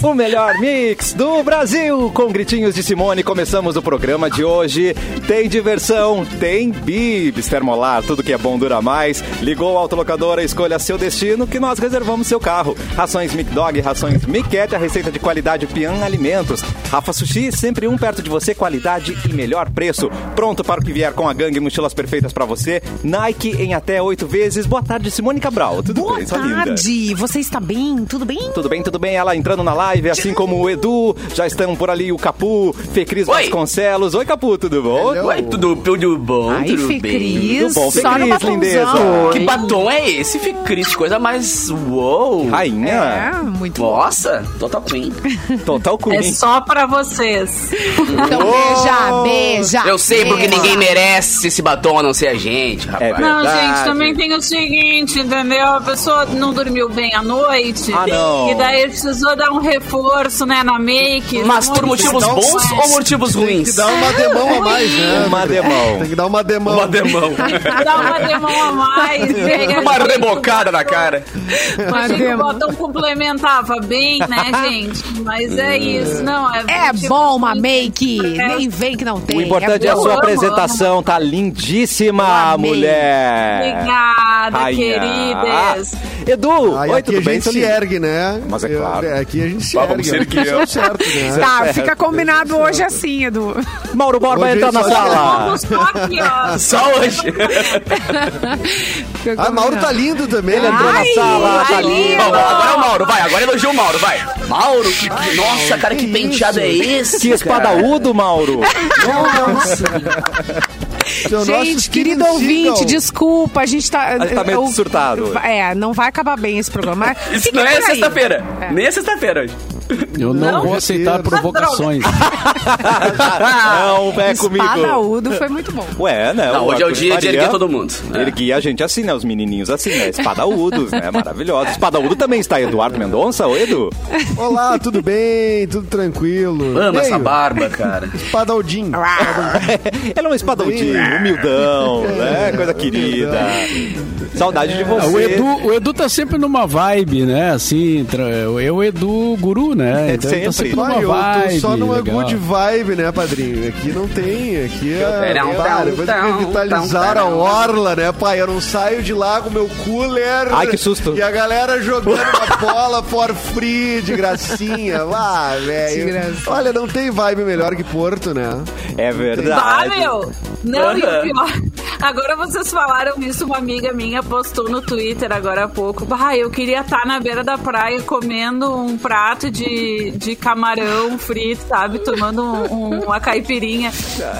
O melhor mix do Brasil. Com gritinhos de Simone, começamos o programa de hoje. Tem diversão, tem bibs, termolar, tudo que é bom dura mais. Ligou a autolocadora, escolha seu destino que nós reservamos seu carro. Rações Mic Dog, rações Mic Cat, a receita de qualidade Pian Alimentos. Rafa Sushi, sempre um perto de você, qualidade e melhor preço. Pronto para o que vier com a gangue mochilas perfeitas para você. Nike em até oito vezes. Boa tarde, Simone Cabral. Tudo Boa bem, linda? tarde. Você está bem? Tudo bem? Tudo bem, tudo bem. Ela entrando na live, assim como o Edu. Já estão por ali o Capu, Fê Cris Oi. Vasconcelos. Oi, Capu, tudo bom? Ué, tudo, tudo bom? Ai, tudo Fê bem? Cris, Tudo bom, Fê só no Cris, batomzão. lindeza. Que batom é esse, Fê Cris? Coisa mais... Uou! Rainha. É, muito bom. Nossa, Total Queen. Total Queen. É só pra vocês. Então beija, beija. Eu sei porque beija. ninguém merece esse batom a não ser a gente, rapaz. É Não, gente, também tem o seguinte, entendeu? A pessoa não dormiu bem à noite. Ah, não. E daí precisou dar um reforço, né, na make. Mas por Um motivos coisa. bons ou motivos Tem ruins? que dar uma demão a mais, né? Uma demão. Tem que dar uma demão. Uma demão. Dá uma demão a mais. a Uma gente- rebocada na cara. Achei que o botão complementava bem, né, gente? Mas é isso, não. É, É tipo, bom uma make. É. Nem vem que não tem. O importante é a bom. sua amo, apresentação, tá lindíssima, mulher. Obrigada, Rainha. queridas. Edu, Aí oi, tudo a bem? gente seu se ergue, né? Mas é Eu- claro. aqui a gente se Vamos ser que Isso é certo, né? Tá, fica combinado hoje assim, Edu. Mauro Borba Hoje entra na sala. Vamos só hoje. Ah, Mauro tá lindo também. Ele entrou na Ai, sala, tá ai, lindo. Bom, agora é o Mauro, vai. Agora elogia o Mauro, vai. Mauro, que... Nossa, cara, que que penteado isso? é esse, Que espadaúdo, Mauro. Seu nosso Gente, querido ouvinte, desculpa, a gente tá. A gente tá meio eu- surtado. É, não vai acabar bem esse programa. mas Isso não é sexta-feira. É. Nem é sexta-feira hoje. Eu não, Não? vou aceitar provocações. Não, é comigo. Espadaúdo foi muito bom. Ué, né? Não, hoje é o dia de erguer todo mundo. É. Erguia a gente assim, né? Os menininhos assim, né? Espadaúdos, né? Maravilhosos. Espadaúdo também está Eduardo Mendonça, ô Edu? Olá, tudo bem? Tudo tranquilo? Amo essa barba, cara. Espadaldinho. Ele é um espadaudinho, humildão, né? Coisa querida. Saudade de Ah, você. O Edu, o Edu tá sempre numa vibe, né? Assim, eu o Edu guru, né? É, Então ele tá sempre. sempre numa Vai, eu vibe. tô só numa legal. good vibe, né, padrinho? Aqui não tem, aqui é... Claro, tão, depois que revitalizaram a orla, né, pai? Eu não saio de lá com meu cooler... Ai, que susto. E a galera jogando uma bola for free, de gracinha. Ah, De velho. Olha, não tem vibe melhor que Porto, né? É verdade. meu! Não, e o pior. Agora vocês falaram isso, uma amiga minha postou no Twitter agora há pouco. Bah, eu queria estar na beira da praia comendo um prato de, de camarão frito, sabe? Tomando um- um- uma caipirinha.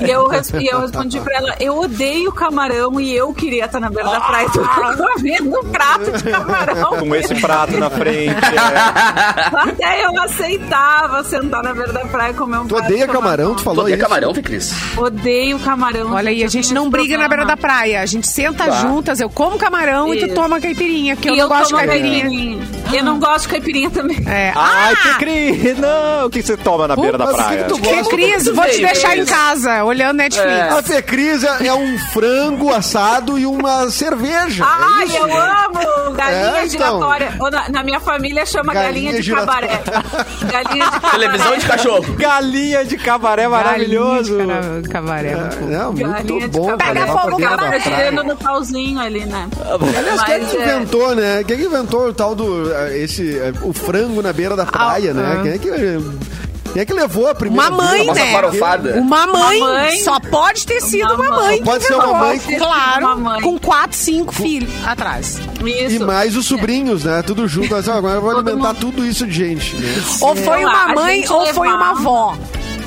E eu, e eu respondi pra ela: eu odeio camarão e eu queria estar na beira da praia comendo um prato de camarão. Com esse prato na frente. é. Até eu aceitava sentar na beira da praia e comer um Tu prato odeia de camarão? Tu falou Todo dia isso? camarão, Fê Cris. Odeio camarão. Olha aí, a gente não briga na beira problema. Da praia. A gente senta Tá. juntas, eu como camarão e tu Isso. toma caipirinha, porque eu E não gosto de tomo caipirinha. Eu não gosto de caipirinha também. É. Ai, Ah! que cris! Não, o que você toma na beira da praia? que Que vou te deixar em casa, olhando Netflix. A Fê Cris é é um frango assado e uma cerveja. Ai, é isso, eu amo! Galinha É, então. giratória. Na, na minha família chama galinha, Galinha de cabaré. galinha de cabaré. Televisão de cachorro. Galinha de cabaré maravilhoso. Galinha de cabaré, muito bom. Não, Galinha muito de bom. cabaré. Pega fogo, praia. Tirando no pauzinho ali, né? Aliás, quem é que é, inventou, né? Quem é que inventou o tal do. Esse, o frango na beira da praia, né? ah. Quem é que. Quem é que levou a primeira Uma mãe? Nossa né? farofada. Uma mãe, Uma mãe. só pode ter sido uma Uma mãe. Pode ser uma mãe com- Claro, Uma mãe. com quatro, cinco filhos atrás. E Isso. mais os sobrinhos, né? Tudo junto. Assim, agora eu vou alimentar mundo. tudo isso de gente. Né? Ou foi uma mãe ou foi uma avó.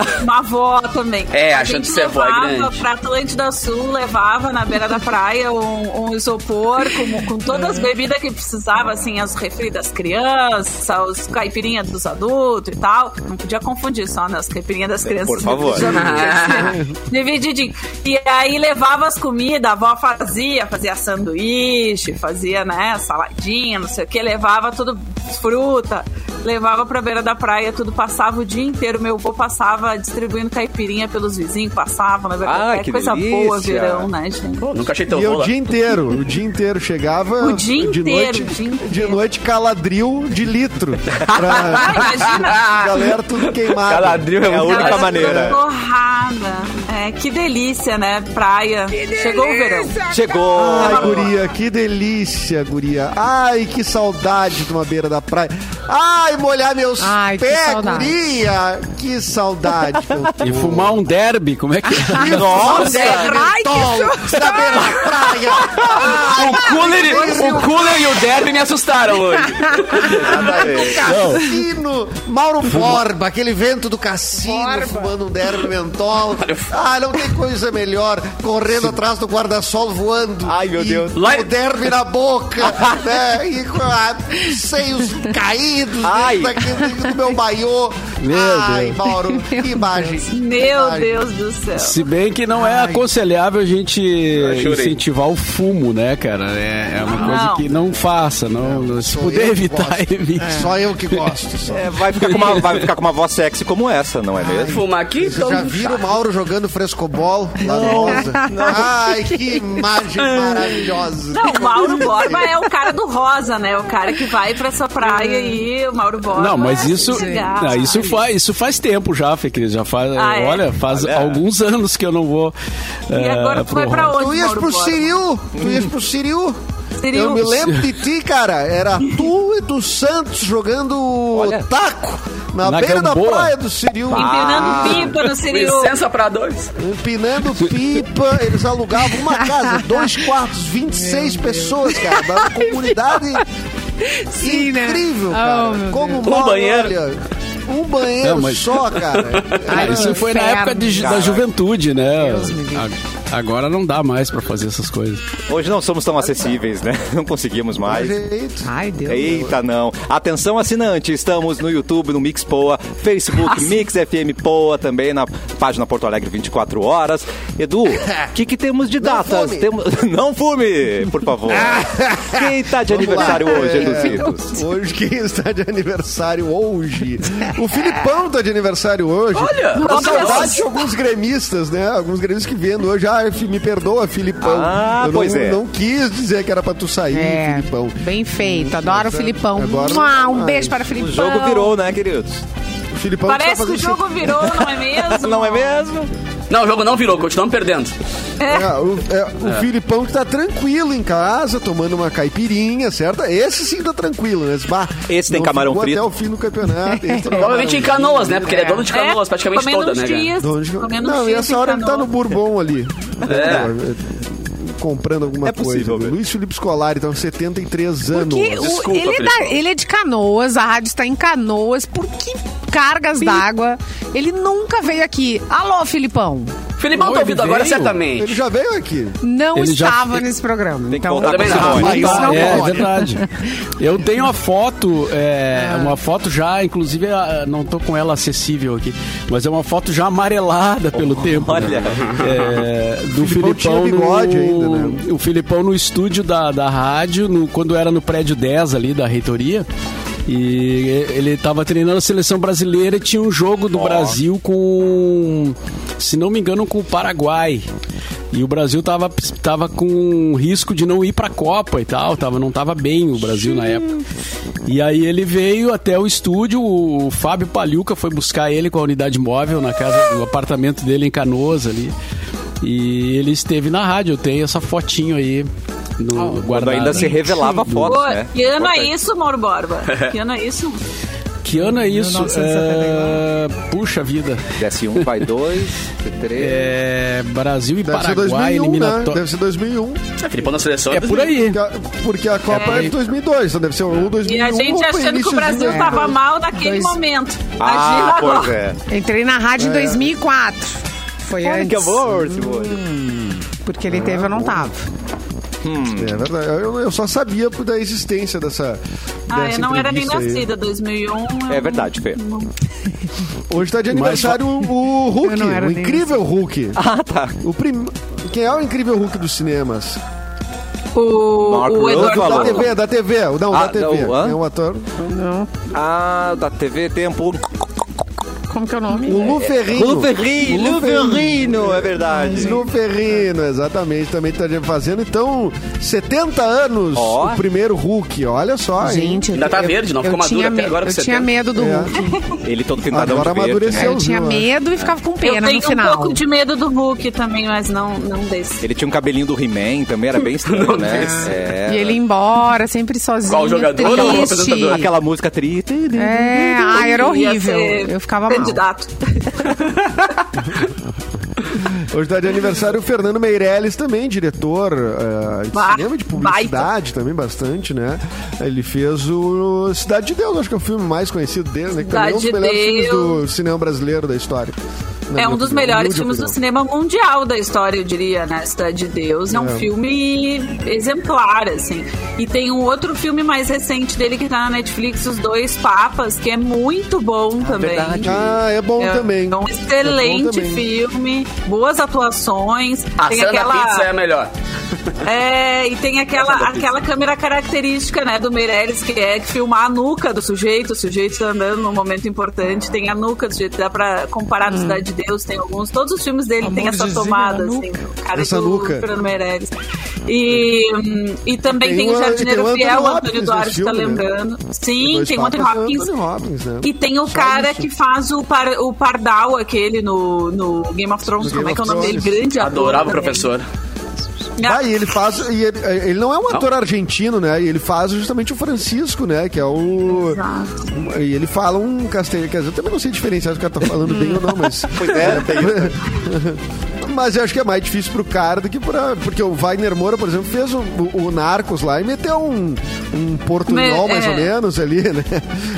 Uma avó também. É, a a gente ser avó é levava grande. pra Atlântida Sul, levava na beira da praia um, um isopor com, com todas as bebidas que precisava, assim, as refri das crianças, os caipirinhas dos adultos e tal. Não podia confundir só, né? As caipirinhas das crianças. Por favor. Dos adultos. Divididinho. E aí levava as comidas, a avó fazia, fazia sanduíche, fazia, né, saladinha, não sei o que, levava tudo fruta, levava pra beira da praia, tudo passava o dia inteiro. Meu avô passava distribuindo caipirinha pelos vizinhos, passava na beira da Ah, praia. que Coisa delícia. boa, verão, né, gente? Pô, nunca achei tão E o dia inteiro, o dia inteiro. Chegava O dia de inteiro, noite, o dia inteiro. de noite caladril de litro. Ah, Pra imagina! galera tudo queimado. Caladril é É a única maneira. Torrada. É, que delícia, né? Praia. Chegou o verão. Chegou. Ai, guria, que delícia, guria. Ai, que saudade de uma beira da praia. Ai, molhar meus Ai, pés, guria. Que saudade que eu tô. E fumar um derby, como é que é? Nossa! Ai, que Tolo, na praia. O cooler, e- o cooler e o derby me assustaram hoje. Cassino, Mauro Borba, aquele vento do cassino, fumando um derby mentol. Ah, não tem coisa melhor, correndo atrás do guarda-sol voando. Ai, meu E Deus. Lá- O derby na boca, né? E com a, seios caídos Ai. dentro daquele- do meu maiô. Meu Ai, Deus. Mauro, que imagem. Meu Ai. Deus do céu. Se bem que não é aconselhável a gente incentivar o fumo, né, cara? É, é uma coisa Não. que não faça. Não, não- se puder evitar, evite. Só eu que gosto. Só. É, vai, ficar com uma, vai ficar com uma voz sexy como essa, não é mesmo? Fumar aqui, Vocês já viram o Mauro jogando frescobol lá no Rosa? Ai, que imagem maravilhosa. Não, o Mauro Borba é o cara do rosa, né? O cara que vai pra essa praia e o Mauro Borba. Não, mas isso, não, isso, faz, isso faz tempo já, Fê Cris. Já faz, Ah, é? olha, faz Olha. alguns anos que eu não vou. E eh, agora tu pro vai pra onde, Tu ias pro? Siriu, tu ias pro Siriu. Siriu. Eu me lembro de ti, cara. Era tu e do Santos jogando taco na, Na beira da Gamboa. praia do Siriu. Empinando pipa no Siriu. Licença pra dois. Empinando pipa, eles alugavam uma casa, dois quartos, 26 pessoas, cara. Da comunidade Sim, né? incrível, Oh, cara. meu Como Deus. mal, banheiro. olha, um banheiro Não, mas- só, cara. Ah, isso foi na inferno, época de- da juventude, né? Deus me livre. A- Agora não dá mais pra fazer essas coisas. Hoje não somos tão acessíveis, né? Não conseguimos mais. Ai, Deus. Eita, não. Atenção, assinante. Estamos no YouTube, no Mix Poa, Facebook Mix FM Poa, também na página Porto Alegre 24 horas. Edu, o que, que temos de Não datas? fume. Temos... Não fume, por favor. Quem tá de Vamos lá. aniversário hoje, É, Eduzitos? Hoje quem está de aniversário hoje? O Filipão tá de aniversário hoje. Olha! Com Nossa, saudade de alguns gremistas, né? Alguns gremistas que vendo hoje. Ah, me perdoa, Filipão. Ah, Eu pois não, é. não quis dizer que era pra tu sair, É, Filipão. bem feito. Adoro o Filipão. Agora Mua, um mais. beijo para o O Filipão. jogo virou, né, queridos? O Filipão Parece tá que o jogo virou, não é mesmo? Não é mesmo? Não, o jogo não virou, continuamos perdendo. É, o, é, o Filipão que tá tranquilo em casa, tomando uma caipirinha, certo? Esse sim tá tranquilo, né? Bah, Esse tem camarão frito? até o fim do campeonato. tá Provavelmente em canoas, né? Porque ele é dono de canoas praticamente comendo toda, né, dias, De Não, e essa hora ele tá no. Bourbon ali. É. Comprando alguma É possível, coisa. velho. Luiz Felipe Scolari, então 73 anos. Porque o- Desculpa, ele, é da- ele é de Canoas, a rádio está em Canoas. Por que cargas d'água? Ele nunca veio aqui. Alô, Filipão. Filipão Não, tá ouvindo agora, certamente. Ele já veio aqui. Não Ele já estava fe- nesse programa. Tem que Então, voltar com o não. Simone. Isso não é, pode. verdade. Eu tenho a foto, é, uma foto já, inclusive, ah, não tô com ela acessível aqui, mas é uma foto já amarelada pelo tempo. né? olha. É, do Filipão Filipão, tinha bigode no, ainda, né? O Filipão no estúdio da, da rádio, no- quando era no prédio 10 ali da reitoria. E ele estava treinando a seleção brasileira e tinha um jogo do Brasil com, se não me engano, com o Paraguai. E o Brasil tava, tava com risco de não ir pra Copa e tal, tava, não tava bem o Brasil na época. E aí ele veio até o estúdio, o Fábio Paliuca foi buscar ele com a unidade móvel na casa, no apartamento dele em Canoas ali. E ele esteve na rádio, eu tenho essa fotinho aí no, Quando guardada. ainda se revelava foto, né? que ano é isso, Mauro Borba? Que ano é isso? Que ano é isso? 1979. É, Puxa vida. Desce um, vai dois, três. É, Brasil e Deve ser Paraguai 2001, né? eliminatório. Deve ser 2001. É, Filipão na seleção. É por aí. Porque a, porque a Copa é, de 2002, então deve ser ou 2001 E a gente achando que o Brasil iniciozinho. tava mal naquele Dois. momento. Ah, Imagina pois agora. é. Entrei na rádio em 2004. Foi Olha antes. que amor, Simone. Porque ele teve, eu não tava. É verdade. Eu, eu só sabia da existência dessa. Ah, dessa eu não era nem nascida, 2001. eu É verdade, Fê. Hoje tá de aniversário o Hulk, não o incrível Hulk. Ah, tá. O prim... Quem é o incrível Hulk dos cinemas? O, Mark o. Eduardo Da. TV, da TV, não, Ah, da TV. não? É um ator. Ah, da TV Tempo. Como que é o nome? O Lu Ferrino. Lu Ferrino, Lu Lu Ferrino, é verdade. Lu Ferrino, exatamente, também tá fazendo. Então, 70 anos Ó. o primeiro Hulk, olha só. hein? Gente, Ainda tá verde, não ficou maduro até me- agora Eu 70. tinha medo do É. Hulk. Ele todo pintadão Agora de verde. amadureceu. Eu tinha viu, medo e ficava com pena no final. um pouco de medo do Hulk também, mas não, não desse. Ele tinha um cabelinho do He-Man também, era bem estranho, né? É. E ele ia embora, sempre sozinho. Qual jogador triste. Aquela música tri. É, ah, era horrível. Eu ficava mal. Candidato. Hoje tá de aniversário o Fernando Meirelles também, diretor eh, de Bah, cinema de publicidade também bastante, né? Ele fez o Cidade de Deus, acho que é o filme mais conhecido dele, né? Que também é um dos Cidade de melhores filmes Deus. do cinema brasileiro da história. Na É um dos opinião, melhores filmes do opinião. cinema mundial da história, eu diria, né? Cidade de Deus. É um É. filme exemplar, assim. E tem um outro filme mais recente dele que tá na Netflix, Os Dois Papas, que é muito bom também. verdade. Ah, é bom É também. um É bom excelente também. filme, boas atuações. A tem cena aquela. da pizza é a melhor. É, e tem aquela, aquela câmera característica, né, do Meirelles, que é filmar a nuca do sujeito, o sujeito tá andando num momento importante, tem a nuca do sujeito, dá pra comparar no Cidade de Deus, tem alguns, todos os filmes dele tem essa tomada, assim, cara Essa do nuca. Fernando Meirelles. E, e também Tem tem, o- Jardineiro tem Fiel, o Antônio Duarte nesse tá filme, né? lembrando. Sim, tem o Anthony Papas é o Hopkins. Anthony Hopkins, né? E tem o Só cara isso. que faz o, par, o Pardal, aquele no, no Game of Thrones, No como Game é que é o nome dele? Grande ator Adorava o professor. Ah, e ele faz. E ele, ele não é um ator argentino, né? E ele faz justamente o Francisco, né? Que é o. Exato. E ele fala um castelhano. Quer dizer, eu também não sei diferenciar se o cara tá falando bem ou não, mas. Pois é, tem Mas eu acho que é mais difícil pro cara do que pra. Porque o Wagner Moura, por exemplo, fez o, o- o Narcos lá e meteu um, um portunhol Me- mais é. ou menos ali, né?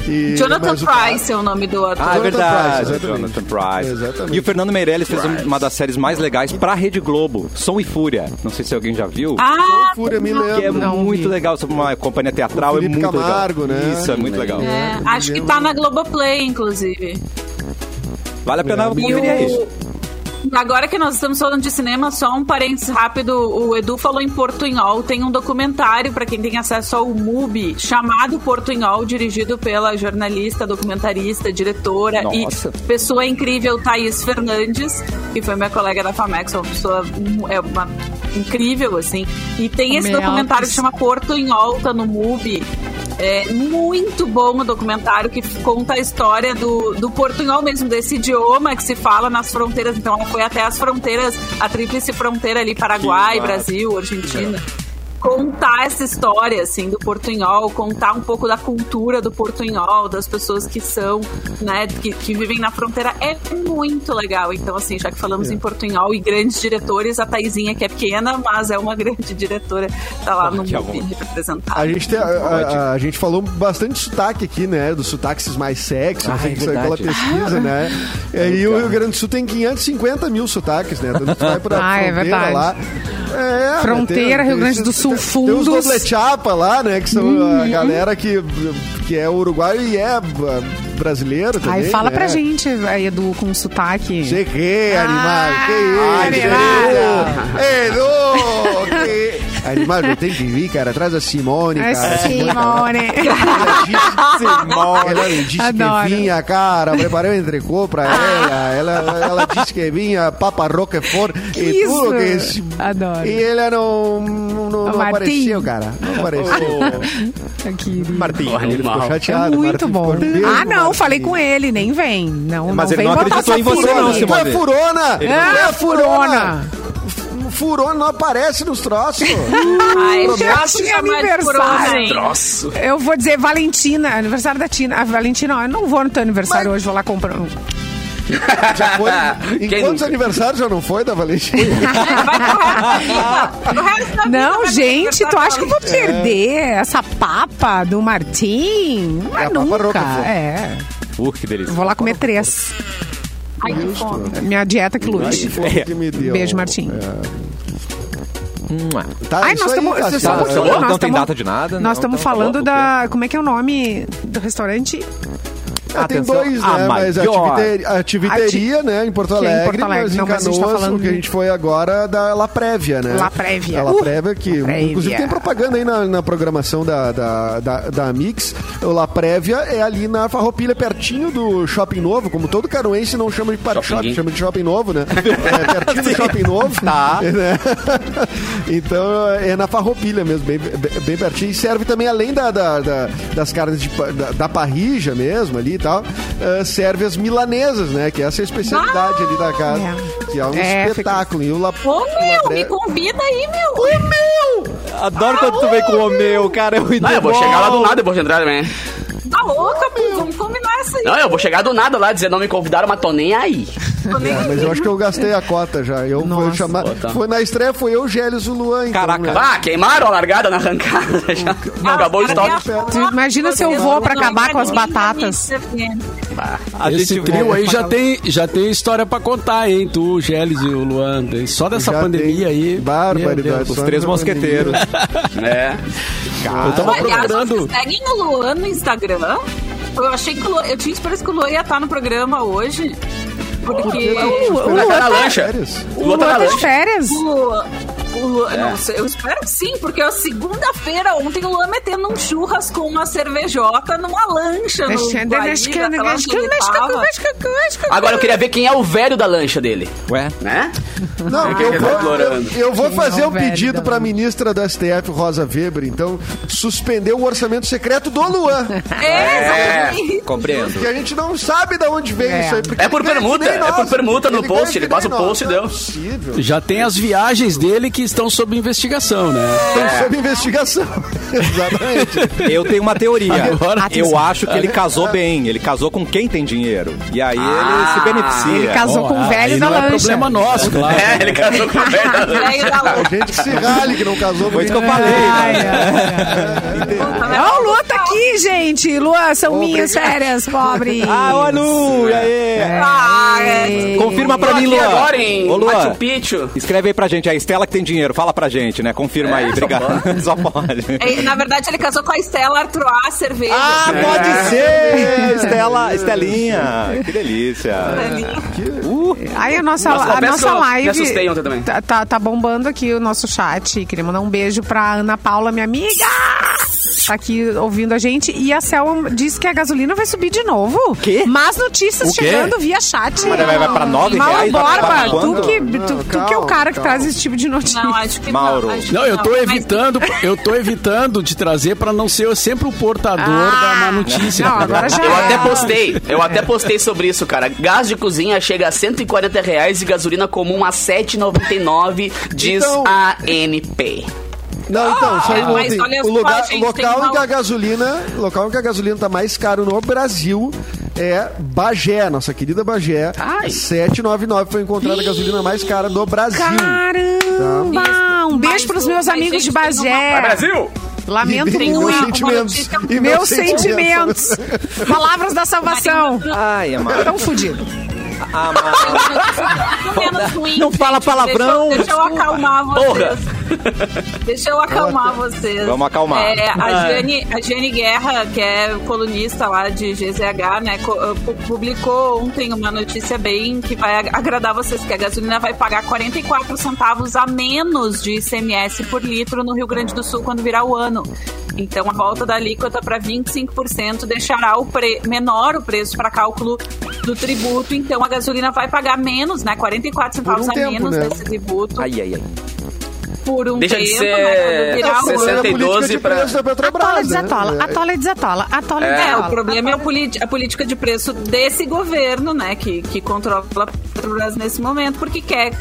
E, Jonathan o cara- Price é o nome do ator. Ah, é verdade. Price, exatamente. Jonathan Price. Exatamente. E o Fernando Meirelles fez uma das séries mais legais pra Rede Globo, Som e Fúria. Não sei se alguém já viu. Ah, Fúria me que é. Não muito vi. legal sobre uma companhia teatral, é muito Camargo, legal. né? Isso, é muito legal. é, acho que tá na Globoplay, inclusive. Vale a pena É, conferir E aí. Agora que nós estamos falando de cinema, só um parênteses rápido. O Edu falou em Portunhol. Tem um documentário, para quem tem acesso ao MUBI, chamado Portunhol, dirigido pela jornalista, documentarista, diretora Nossa. e pessoa incrível Thaís Fernandes, que foi minha colega da FAMEX, uma pessoa é uma incrível, assim. E tem esse Meu documentário Deus. que chama Portunhol, tá no MUBI. É muito bom o documentário que conta a história do, do portunhol mesmo, desse idioma que se fala nas fronteiras. Então ela foi até as fronteiras, a tríplice fronteira ali, Paraguai. Brasil, Argentina. Contar essa história, assim, do portunhol, contar um pouco da cultura do portunhol, das pessoas que são, né, que, que vivem na fronteira, é muito legal. Então, assim, já que falamos É. em portunhol e grandes diretores, a Taizinha, que é pequena, mas é uma grande diretora, tá lá Ah, no amor. representada. A gente, tem, a, a- a gente falou bastante de sotaque aqui, né? Dos sotaques mais sexy, Ah, assim, é que saiu pela pesquisa, né? E o Rio Grande do Sul tem 550 mil sotaques, né? Então, tu vai pra Ah, é fronteira verdade. lá. É, Fronteira, né, Rio Grande do Sul, Tem os fundos. Uhum. doble chapa lá, né? Que são a galera que, que é uruguaio e é ah, brasileiro também. Aí fala né? pra gente, aí, Edu, com sotaque. Cheguei, Ah, animal. Que isso? Edu! Que... Animal, eu tenho que vir, cara. Atrás da Simone, É cara. Simone. Ela disse, ela me disse Adoro. que vinha, cara. Preparei um entrecô pra ela. ela. Ela disse que vinha Papa Roquefort e Isso. tudo que... esse- Adoro. E ela não, não, não, apareceu, cara. Não apareceu. Aqui. Martim. Ele ficou Animal. É chateado. muito Martim bom. ficou, "Deus, Ah, não, Martim." falei com ele, nem vem. Não, Mas não ele vem não acreditou em você, não, aí. Simone. Tu é furona! Tu Ah, é furona. Furona não aparece nos troços. Ai, chamar de aniversário. Troço. Eu vou dizer Valentina, aniversário da Tina. A Valentina, ó, eu não vou no teu aniversário hoje, vou lá comprar um. Já foi. Em Quem quantos nunca? aniversários já não foi da Valentina? Não, gente, tu acha que eu vou perder essa papa do Martim? Não É é a papa nunca. Roquefort. É. Uh, que delícia. Vou lá comer três. Ai, que fome. Minha dieta que lute. que fome que me deu. Beijo, Martim. Mua. Tá, Ai, nós estamos. Só um Não, não tem data de nada, Nós estamos tá falando da. Como é que é o nome do restaurante? É, tem Atenção, dois, a né? Mas a. Tiviteria, a Tiviteria, né, em Porto Que é em Alegre, Porto Alegre. mas em Não, mas a Canoas, tá falando o que a gente foi agora da La Prévia, né? La Prévia. A La Uh, Prévia, que La Prévia. inclusive tem propaganda aí na, na programação da, da, da, da Mix. O La Prévia é ali na Farroupilha, pertinho do Shopping Novo, como todo caruense não chama de parque Shopping. chama de Shopping Novo, né? É pertinho do Shopping Novo. Tá. né? então é na Farroupilha mesmo, bem, bem, bem pertinho. E serve também, além da, da- da- das carnes de da, da parrija mesmo ali tal, eh, serve as milanesas, né? Que essa é a especialidade ali da casa. É. Que é um É, espetáculo. E o La, Ô, La meu, me convida aí, meu. Adoro quando tu vem com o meu, cara. É muito Não, eu vou chegar lá do nada depois de entrar também. Tá louca, pô, vamos combinar isso aí. Não, eu vou chegar do nada lá, dizer não me convidaram, mas tô nem aí. Tô nem- É, mas eu acho que eu gastei a cota já. Eu fui Nossa. chamar. Bota. Foi na estreia, foi eu, Gélios e o Luan. Então, Caraca. né? Ah, queimaram a largada na arrancada. Já. Ah, Acabou o estoque. imagina se eu vou pra acabar com as batatas. Mix FM. A Esse gente trio aí já tem, já tem história pra contar, hein? Tu, o Gélis e o Luan. Só dessa Já pandemia tem aí. barbaridade. Os três mosqueteiros. É. Eu tava Aliás, procurando. vocês seguem o Luan no Instagram? Eu achei que o Luan, eu tinha esperança que o Luan ia estar no programa hoje. Porque O O Luan tá na lancha. Férias. O Luan tá na Luan tá de lancha. férias. o Luan, o Luan não sei, eu espero que sim, porque a segunda-feira, ontem o Luan metendo um churras com uma cervejota numa lancha no. Agora eu queria ver quem é o velho da lancha dele. Ué? Né? Não, que eu ele vou, tá eu, eu vou Quem fazer é o um pedido da pra ministra do STF, Rosa Weber, então, suspender o orçamento secreto do Luan. É, exatamente. Compreendo. Porque a gente não sabe de onde veio É. isso aí. É por permuta, é por permuta no post, ele passa o post e Não é deu. possível. Já tem as viagens dele que estão sob investigação, né? Estão sob investigação. Exatamente. Eu tenho uma teoria. Agora- eu acho que ele casou bem. Ele casou com quem tem dinheiro. E aí ele Ah, se beneficia. Ele casou com o velho da não é lancha. problema nosso, claro. É, ele casou com o velho da lancha. A gente que se rale que não casou. Foi isso que eu falei. Ai, né? ai, ai. Ó, o Luan tá aqui, gente. Luan, são minhas férias, pobre. Ah, ô Lu, e aí? Ah, é. Confirma pra Tô mim, Luan. agora em Ô, Luan, Machu Picchu. escreve aí pra gente. A Estela que tem dinheiro. Fala pra gente, né? Confirma aí. só Obrigado. Só pode. É, Na verdade, ele casou com a Estela Artois cerveja. Ah, pode ser! Estela, Estelinha. Que delícia. Aí a nossa, Nossa, a nossa me live assustei ontem também. tá, tá, tá bombando aqui o nosso chat. Queria mandar um beijo pra Ana Paula, minha amiga. Tá aqui ouvindo a gente. E a Selma disse que a gasolina vai subir de novo. Quê? Mas notícias O quê? chegando via chat. Mas vai- vai pra nove Mauro reais? Borba, tu que, tu, Não, tu que é o calma, cara que calma. traz esse tipo de notícia. Não, acho que Mauro. não. acho que Não, eu tô Mas- evitando, eu tô evitando de trazer pra não ser eu sempre o portador Ah, da má notícia. não, agora já Eu é. até postei, eu até postei sobre isso, cara. Gás de cozinha chega a 140 reais e gasolina comum a 7,99, diz Então- a ANP. Não, então, só É, mas ontem. O lugar, local em que a gasolina, local em que a gasolina tá mais caro no Brasil é Bagé, nossa querida Bagé. Ai. 799 foi encontrada a gasolina mais cara do Brasil. Caramba! Um beijo Mas pros o- meus amigos de Bagé. Vai, Brasil! Lamento E meus muito. sentimentos. E Meus sentimentos. Palavras da salvação. Ai, amado. Tão fudido. Menos ruim, Não fala palavrão. Deixa, eu- deixa eu acalmar vocês. Porra! Deixa eu acalmar vocês. Vamos acalmar. É, a, Jane, a Jane Guerra, que é colunista lá de GZH, né, pu- publicou ontem uma notícia bem que vai ag- agradar vocês, que a gasolina vai pagar 44 centavos a menos de ICMS por litro no Rio Grande do Sul quando virar o ano. Então, a volta da alíquota para 25% deixará o pre- menor o preço para cálculo do tributo. Então, a gasolina vai pagar menos, né? 44 centavos um a tempo, menos né? desse tributo Ai, ai, ai. Por um Deixa de tempo, ser né? Quando virar o Essa é a 60 ano. e política 12 de pra- preço da Petrobras, Atola e né? desatola, atola e desatola, atola e É, desatola. o problema é a, politi- a política de preço desse governo, né, que, que controla a Petrobras nesse momento, porque quer,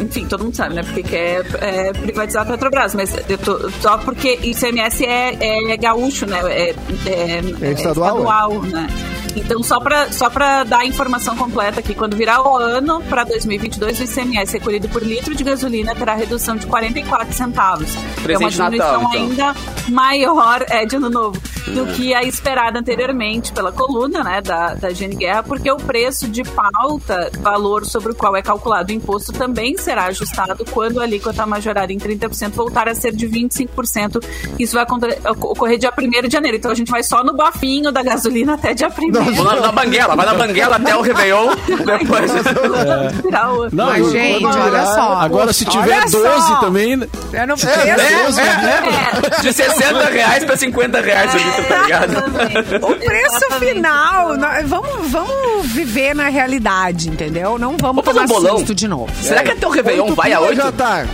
enfim, todo mundo sabe, né, porque quer é, privatizar a Petrobras, mas eu tô- só porque ICMS é, é gaúcho, né, é, é- É estadual, estadual, né. Então, só para só pra dar a informação completa aqui, quando virar o ano, para 2022, o ICMS recolhido por litro de gasolina terá redução de 44 centavos. é uma Presente de Natal, diminuição então. ainda maior, é, de ano novo, do que a esperada anteriormente pela coluna, né, da, da Gene Guerra, porque o preço de pauta, valor sobre o qual é calculado o imposto, também será ajustado quando a alíquota majorada em 30% voltar a ser de 25%. Isso vai ocorrer dia 1 de janeiro. Então a gente vai só no bafinho da gasolina até dia 1 Vou na, na banguela, vai na banguela até o Réveillon, depois... O- Não, Mas, gente, olha virar- só. Agora, se tiver Olha 12 só. também. né? Eu não É, penso. É, de 60 reais pra 50 reais o litro, tá ligado? O preço Exatamente. final, nó- vamos, vamos viver na realidade, entendeu? Não vamos Vamos fazer tomar um bolão? susto de novo. Será que até o Réveillon vai a pila 8? Já tá.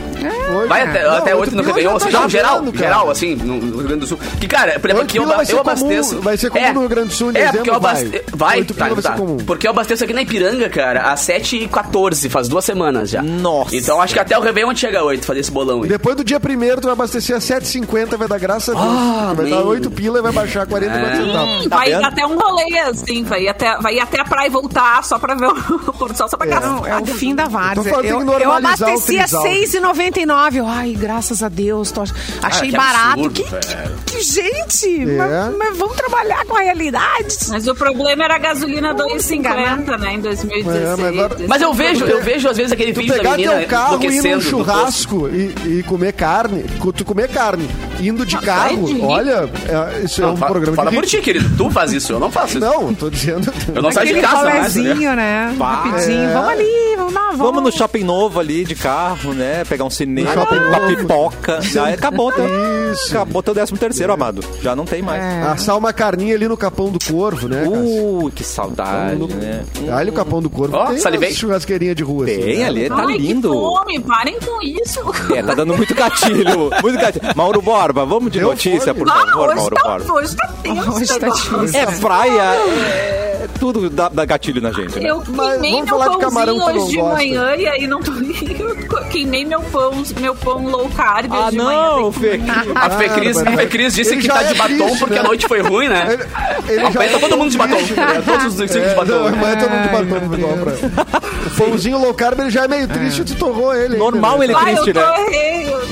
Oito- Vai até, Não, até oito 8 no Réveillon? já tá não, geral, cara. geral, assim, no Rio Grande do Sul. Que, cara, por exemplo, aqui eu, eu comum, abasteço... vai ser comum no Rio Grande do Sul em É, dezembro, porque eu abasteço... vai. Vai, Oito tá, vai ser tá. comum. Porque eu abasteço aqui na Ipiranga, cara, às 7h14, faz duas semanas já. Nossa. Então acho que até o Réveillon a gente chega a 8, fazer esse bolão aí. Depois do dia primeiro, tu vai abastecer a 7,50, vai dar graça a Deus. Ah, vai dar amém. 8 pila e vai baixar 44 É. centavos. Tá vai vendo? até um rolê, assim, vai ir até, vai ir até a praia e voltar só pra ver o pôr do sol, só pra gastar. Não, é o fim da várzea. Eu, que eu o abasteci a trisal. 6,99. Ai, graças a Deus. tô- achei que barato. absurdo, que, velho. que- gente, É. mas, mas vamos trabalhar com a realidade. Mas o problema era a gasolina Vamos se 2,50, né, em 2016. É, mas agora- Mas eu vejo, eu vejo às vezes aquele Tu vídeo da pegar menina teu carro e ir num churrasco e, e comer carne, tu comer carne, indo de carro, de olha, é, isso é Não, um fa- programa Fala de por ti, querido. Tu faz isso, eu não faço isso. Não, tô dizendo. Eu não saio de casa mais. né? né? Rapidinho. É. Vamos ali, vamos uma volta. Vamos no shopping novo ali de carro, né? Pegar um cinema, uma novo. pipoca. Já acabou teu, Isso. acabou teu 13 terceiro, amado. Já não tem mais. É. Assar uma carninha ali no Capão do Corvo, né, Cássio? Uh, que saudade, né? Ali o Capão do Corvo Ó, tem salivei. umas churrasqueirinha de rua. assim, Tem né? ali, tá Ai, lindo. que fome, parem com isso. É, tá dando muito gatilho. Muito gatilho. Mauro Borba, vamos de Deu notícia, fome. por Ah, favor, hoje, Mauro tá, Borba. hoje tá tenso. Hoje tá negócio. difícil. É praia, é tudo dá, dá gatilho na gente, né? Eu Mas queimei vamos meu falar de camarão pãozinho hoje de manhã e aí não tô eu queimei meu pão, meu pão low carb Ah, hoje de não, manhã. Fê. A Fê Cris, a. Fê Cris disse Ele que tá é de batom triste, porque né? a noite foi ruim, né? Ele, ele já Amanhã tá todo mundo de batom. triste, né? Todos os cinco de É, batom. não, amanhã todo mundo de batom igual pra... O pãozinho low carb, ele já é meio triste, tu torrou ele. Normal né? ele Ai, triste, eu né?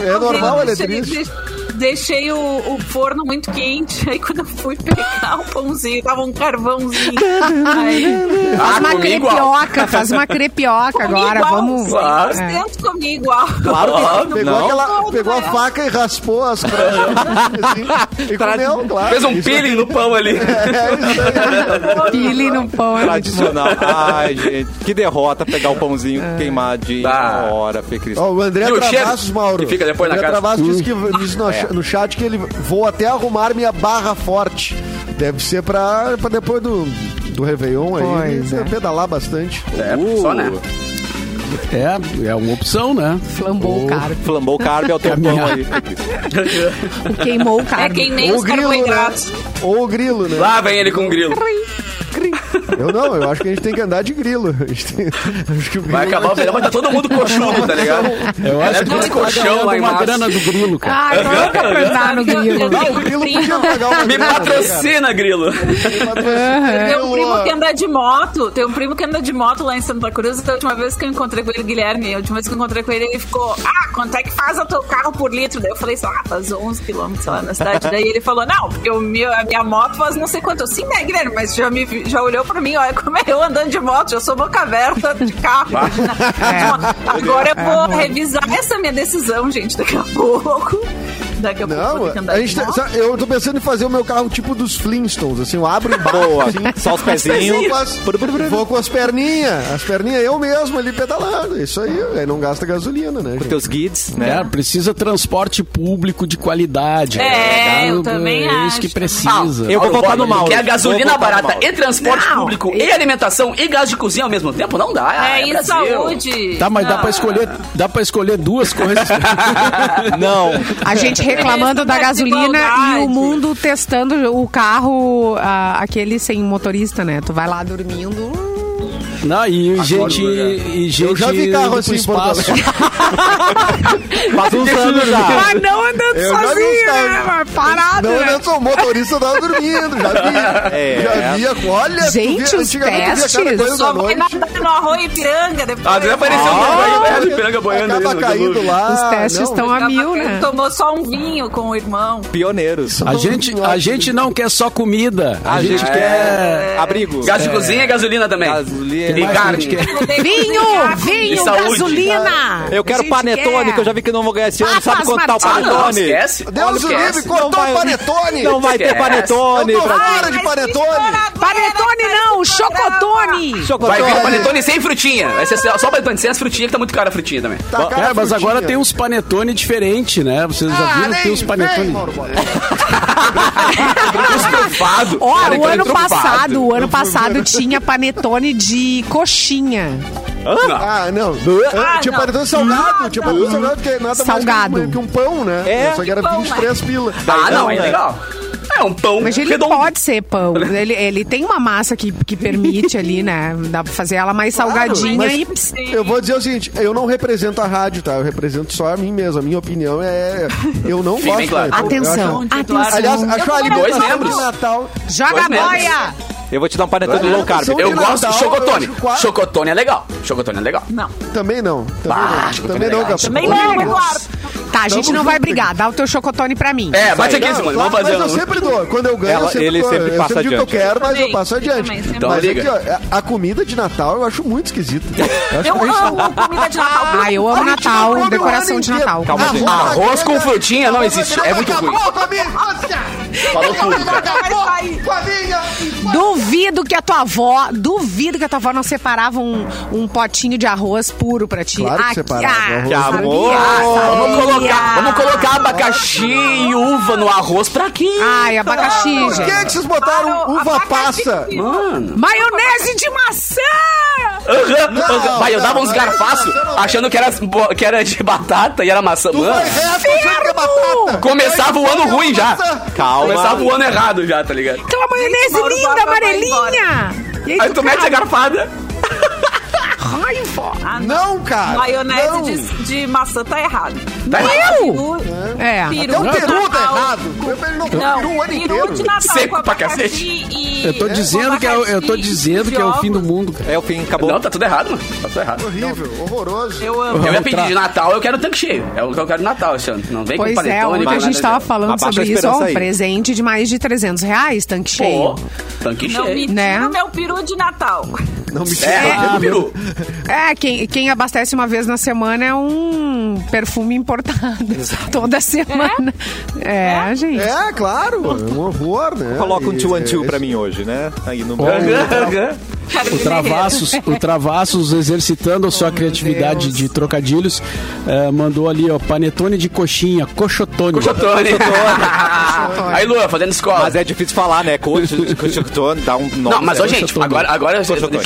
É normal, ele é triste. Deixei- o, o forno muito quente, aí quando eu fui pegar o pãozinho, tava um carvãozinho. Aí, Faz Ah, uma comi igual. crepioca, faz uma crepioca agora. igual, Vamos. Claro. É. dentro comi igual. Claro que Pegou, não. aquela, pegou a né? faca e raspou as assim, e comeu, claro. Fez um Isso- peeling no pão ali. É. Pile no pão. é. Tradicional. Ai, gente, que derrota pegar o pãozinho queimadinho Ah. na hora, Fê Cris. Ó, o André E Travassos, Mauro. que fica depois o na André casa? Travassos disse, que, disse no, É. no chat que ele vou até arrumar minha barra forte. Deve ser pra, pra depois do, do Réveillon aí, Pois ele é. pedalar bastante. É, Uh, só, né? É, é uma opção, né? Flambou o carbo. Flambou o carbo é o teu pão aí, Cris. Queimou o É carbo. quem nem Ou os o grilo, né? carboidratos. Ou o grilo, né? Lá vem ele com o grilo. Eu não, eu acho que a gente tem que andar de grilo. A gente tem- acho que o grilo Vai acabar o verão, mas tá todo mundo coxudo, tá ligado? Eu acho que tudo tem colchão lá uma grana do grilo, cara. Ai, louca pra andar no Eu- eu grilo. tenho O grilo podia pagar uma Me grana, né, patrocina, grilo. Tem um primo que anda de moto, tem um primo que anda de moto lá em Santa Cruz. Da última vez que eu encontrei com ele, Guilherme, a última vez que eu encontrei com ele, ele ficou: Ah, quanto é que faz o teu carro por litro? Daí eu falei: sei lá, faz 11 quilômetros lá na cidade. Daí ele falou: Não, porque o meu, a minha moto faz não sei quanto. Eu, Sim, né, Guilherme? Mas já, me, já olhou pra mim: Olha como é eu andando de moto, eu sou boca aberta de carro. Agora eu vou revisar essa minha decisão, gente, daqui a pouco. Daqui a pouco eu vou Não, que andar a gente sabe, eu tô pensando em fazer o meu carro tipo dos Flintstones, assim, eu abro embaixo, Boa. assim, Só os pezinhos. Vou com as, vou com as perninhas, as perninhas eu mesmo ali pedalando, isso aí, aí não gasta gasolina, né, Com teus guides, né? É, precisa transporte público de qualidade. É, eu Tá? também É isso acho que precisa. Eu vou votar no Mauro. Que é Vou gasolina barata e transporte Não. público e alimentação e gás de cozinha ao mesmo tempo? Não dá. É, é e saúde. Tá, mas dá Ah. pra escolher, dá pra escolher duas coisas. Não. A gente reclamando da gasolina e o mundo testando o carro, ah, aquele sem motorista, né? Tu vai lá dormindo. Não, e gente, e gente Eu já vi carro indo assim pro em Porto espaço. Uns anos já. Mas não andando Eu sozinho, né? Mas parado, Não, né? não, sou motorista tava dormindo, já vi. É. Já via, olha, Gente, via, os via testes. cada Só vai nadar no arroz e piranga depois. Ah, já apareceu um banho de piranga boiando Acaba caindo lá. Os testes estão a mil, né? Tomou só um vinho com o irmão. Pioneiros. A gente, a gente não quer só comida. A, A gente quer. quer abrigo. Gás de cozinha e gasolina também. Gasolina. E que gente quer? Vinho, vinho, saúde. gasolina. Eu quero panetone, quer. que eu já vi que não vou ganhar esse ano. Sabe quanto tá o. Ah, não, panetone? esquece. Deus o livre, cortou o panetone. Não vai ter panetone. Não pra- para de panetone. Panetone não, chocotone. Vai Chocotone. vir panetone sem frutinha. Vai ser só panetone sem as frutinhas, que tá muito cara a frutinha também. Tá cara É, mas agora tem uns panetone diferentes, né? Vocês já Ah, viram? nem Tem uns panetone. Estufado. Ó, o Panetone ano trufado. passado, o ano passado tinha panetone de coxinha. Ah, não. Ah, tinha não. panetone salgado. Tinha panetone salgado, que é nada Salgado. mais que um, que um pão, né? É. Só que era Pão, 23 pila. Ah, não, é né? legal. É um pão Mas ele redondo. pode ser pão. Ele, ele tem uma massa que, que permite ali, né? Dá pra fazer ela mais salgadinha mas- e. Eu vou dizer o seguinte, eu não represento a rádio, tá? Eu represento só a mim mesmo. A minha opinião é... Eu não Fique gosto. claro. né? Atenção, acho- atenção. Aliás, acho a alimentação Dois membros. de Natal... Joga boia! Eu vou te dar um panetone Olha, low carb. Eu gosto de chocotone. quase- Chocotone é legal. Chocotone é legal. Não. Também não. Também Bah, não. Também é não, legal. Gabriel. Também não, Eduardo. Tá, a gente Tamo não vai junto. brigar. Dá o teu chocotone pra mim. É, bate aqui, Simone. Vamos fazer Mas eu sempre dou. Quando eu ganho, Ela- eu sempre ele dou. sempre eu passa sempre digo que eu adiante. quero, mas eu Também, passo adiante. também, sempre. Então mas liga. aqui, ó, a comida de Natal eu acho muito esquisita. Eu acho Eu que a gente- amo comida de Natal. Ah, eu amo Natal, o decoração de. Natal. Calma, gente. Arroz com frutinha não existe. É muito ruim. Falou tudo. Duvido que a tua avó, duvido que a tua avó não separava um, um potinho de arroz puro pra ti. Claro que Aqui, separava, ah, arroz Que sabia, amor! Vamos colocar, vamos colocar abacaxi e uva no arroz pra quê? Ai, abacaxi, Por que, gente. que vocês botaram Claro, uva abacaxi. passa? Mano. Maionese de maçã! Aham. Vai, eu dava uns garfaços achando que era, que era de batata e era maçã. Tu Mano, é batata. começava o ano ruim já. Calma. Começava o ano errado já, tá ligado? Aquela maionese linda, amarelinha! Aí tu mete a garfada. raiva! Ah, Não, cara. Maionese não. de, de maçã tá errado. Tá errado. Eu? É. Até o peru tá errado. Eu não Não, peru o ano peru inteiro. de Natal Seco pra cacete. e- Eu tô dizendo que é, o- eu tô dizendo que é o fim do mundo, cara. É o fim, acabou. Não, tá tudo errado, mano. Tá tudo errado. Horrível, horroroso. Eu amo. Eu ia pedir de Natal, eu quero tanque cheio. É o que eu quero de Natal esse ano. Não vem Pois com é, panetone. ontem a gente tava falando sobre isso. Ó, um presente de mais de 300 reais, tanque cheio. Pô, tanque Não me cheio. Né? o meu peru de Natal. Não me É, tira. é, peru. É, quem, quem abastece uma vez na semana é um perfume importado. Toda semana. É, gente. É, claro. É um horror, né? Coloca um two and two é- pra mim hoje, né? Aí no aham. O Travassos, o Travassos exercitando a sua criatividade de trocadilhos, eh, mandou ali, ó, panetone de coxinha, coxotone. Cochotone. Aí, Lua, fazendo escola. Mas é difícil falar, né? Coach, dá um nome. Não, mas, ó, certo. gente, agora, agora Cochotone.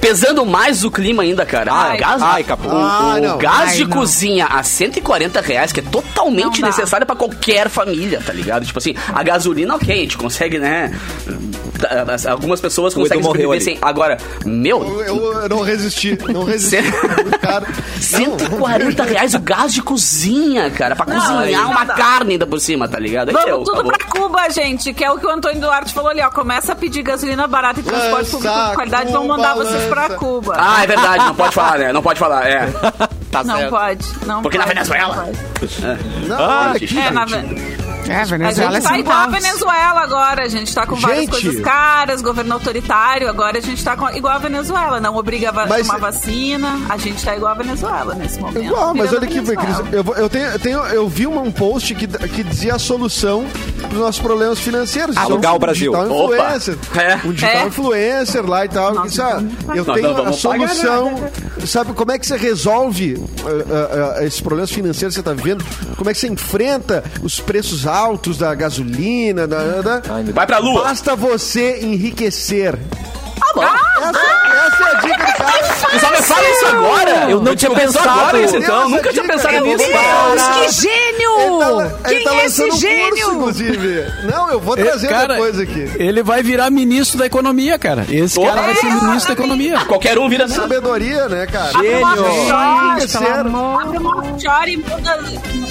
Pesando mais o clima ainda, cara. Ai, o gás, ai, capô. o, Ah, o não. gás Ai, de não. cozinha a 140 reais, que é totalmente Não necessário pra qualquer família, tá ligado? Tipo assim, a gasolina, ok, a gente consegue, né? Algumas pessoas O conseguem sobreviver ali. sem. Agora, meu, Eu, eu- eu não resisti, não resisti. Caro. 140 reais o gás de cozinha, cara, pra cozinhar aí uma não carne ainda por cima, tá ligado? Aí Vamos deu, tudo acabou. pra Cuba, gente, que é o que o Antônio Duarte falou ali, ó. Começa a pedir gasolina barata e transporte Lança, público de qualidade, vão Cuba, mandar vocês pra. Cuba. Ah, é verdade, não pode falar, né? Não pode falar, é. Tá não certo. pode, não Porque na pode, Venezuela. não pode. Não, Ah, É, na gente. É, A Venezuela gente é tá igual a centavos. Venezuela agora, a gente tá com várias Gente. coisas caras, governo autoritário, agora a gente tá com, igual a Venezuela, não obriga a va- Mas- tomar vacina, a gente tá igual a Venezuela nesse momento. Igual, mas olha aqui. Cris, eu, eu, tenho, eu, tenho, eu vi um post que, que dizia a solução para os nossos problemas financeiros. Alugar é o Brasil. Um digital Opa. influencer. É. Um digital É. influencer lá e tal. Nossa, Isso, ah, eu Nós tenho não a solução. Sabe como é que você resolve ah, ah, ah, esses problemas financeiros que você está vivendo? Como é que você enfrenta os preços altos da gasolina? Da, da- Vai pra lua. Basta você enriquecer. Essa, essa é a dica do cara. Só me fala isso agora? Eu não tinha Pensou pensado. agora isso, então? Nunca tinha pensado é Meu nisso. Deus, que Ele gênio! tá, ele Quem tá é esse gênio? curso, inclusive. Não, eu vou trazer cara, depois aqui. Ele vai virar ministro da economia, cara. Esse cara vai ser ministro da economia. Qualquer um vira. Sabedoria, né, cara? Gênio. Abre uma offshore e muda,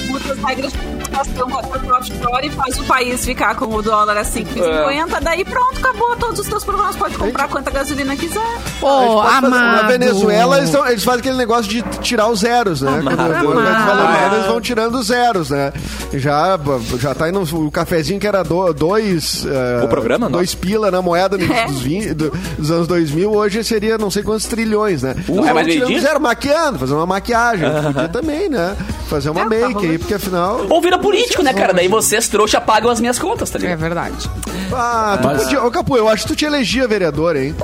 muda as regras de tributação, bota pro offshore e faz o país ficar com o dólar a 5,50. Daí pronto, acabou todos os teus problemas. Pode comprar quanta gasolina quiser. Pô, pode fazer- amado. Na Venezuela, eles, tão- eles fazem aquele negócio de tirar os zeros, né? Quando quando eles falam merda, eles vão tirando os zeros, né? Já, já tá indo o cafezinho que era do- dois... eh, O programa, não? Dois pila na moeda dos, É. 20 do- dos anos 2000, hoje seria não sei quantos trilhões, né? Não é Vão mais tirando zero, maquiando, fazer uma maquiagem. Podia também, né? Fazer uma É, tá make aí, rolando. porque afinal... Ou vira político, né, cara? Daí vocês, trouxa, pagam as minhas contas, tá É ligado? verdade. Ah, tu Mas- podia... Ô, Capu, eu acho que tu te elegia vereador, hein?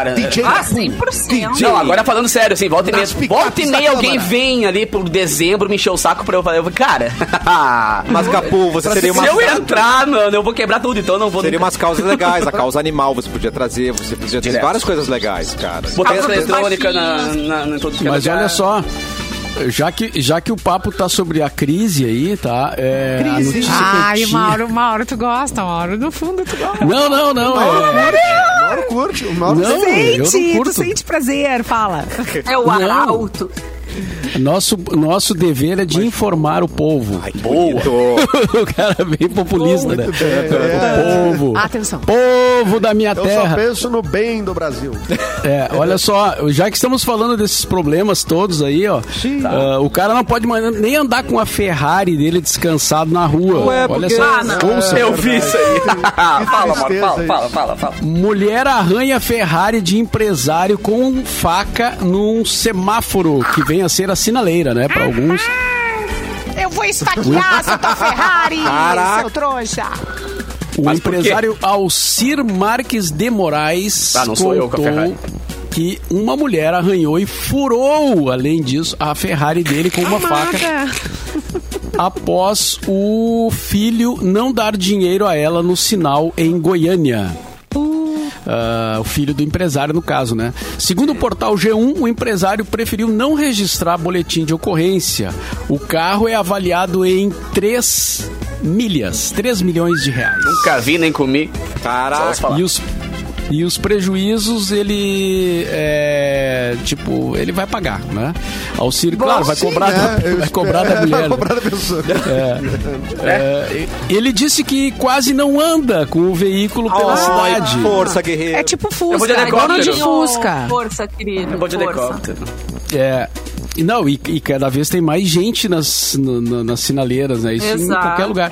Cara. DJ Ah, Capu. 100%. Não, agora falando sério, assim, volta e meia, volta e meia alguém vem ali por dezembro me encher o saco pra eu falar, eu falei, cara, Mas, Capu, você teria uma... se eu entrar, mano, eu vou quebrar tudo, então eu não vou Seria nunca. umas causas legais, a causa animal você podia trazer, você podia trazer várias coisas legais, cara. Botei Causa essa eletrônica na, na, na Mas olha só, já que, já que o papo tá sobre a crise aí, tá? É, a notícia que eu Ai, tinha- Mauro, Mauro, tu gosta, Mauro. No fundo, tu gosta. Não, não, não. O É, Mauro curte. O Mauro Não, eu não Sente, sente prazer, fala. É o Não. arauto. Nosso, nosso dever é de informar o povo. Boa. o cara é bem populista, né? Muito bem, é. Povo. Atenção. Povo da minha Eu só terra. penso no bem do Brasil. É, olha só, já que estamos falando desses problemas todos aí, ó, ah, o cara não pode mais nem andar com a Ferrari dele descansado na rua. Ué, olha porque- só. Ah, não. Eu vi isso aí. fala, mano, fala, fala, fala, fala. Mulher arranha Ferrari de empresário com faca num semáforo, que vem a ser a sinaleira, né, para alguns. Eu vou esfaquear essa tua Ferrari, Caraca. seu trouxa. O Mas empresário Alcir Marques de Moraes Ah, não sou eu com a contou Ferrari. que uma mulher arranhou e furou, além disso, a Ferrari dele com uma faca Amada. após o filho não dar dinheiro a ela no sinal em Goiânia. Ah, o filho do empresário, no caso, né? Segundo o portal G1, o empresário preferiu não registrar boletim de ocorrência. O carro é avaliado em 3 milhas, 3 milhões de reais. Nunca vi nem comi. Caraca. E os, e os prejuízos, ele é, tipo, ele vai pagar, né? Auxílio, claro, vai Sim, cobrar, né? da, vai espero- cobrar da mulher. Vai cobrar da pessoa. É, ele disse que quase não anda com o veículo pela Ai, cidade. força, guerreiro. É tipo de Fusca, é de helicóptero. Fusca. Força, querido. Eu vou de força. helicóptero. É. E Não, e, e cada vez tem mais gente nas, no- nas sinaleiras, né? Isso em Exato. qualquer lugar.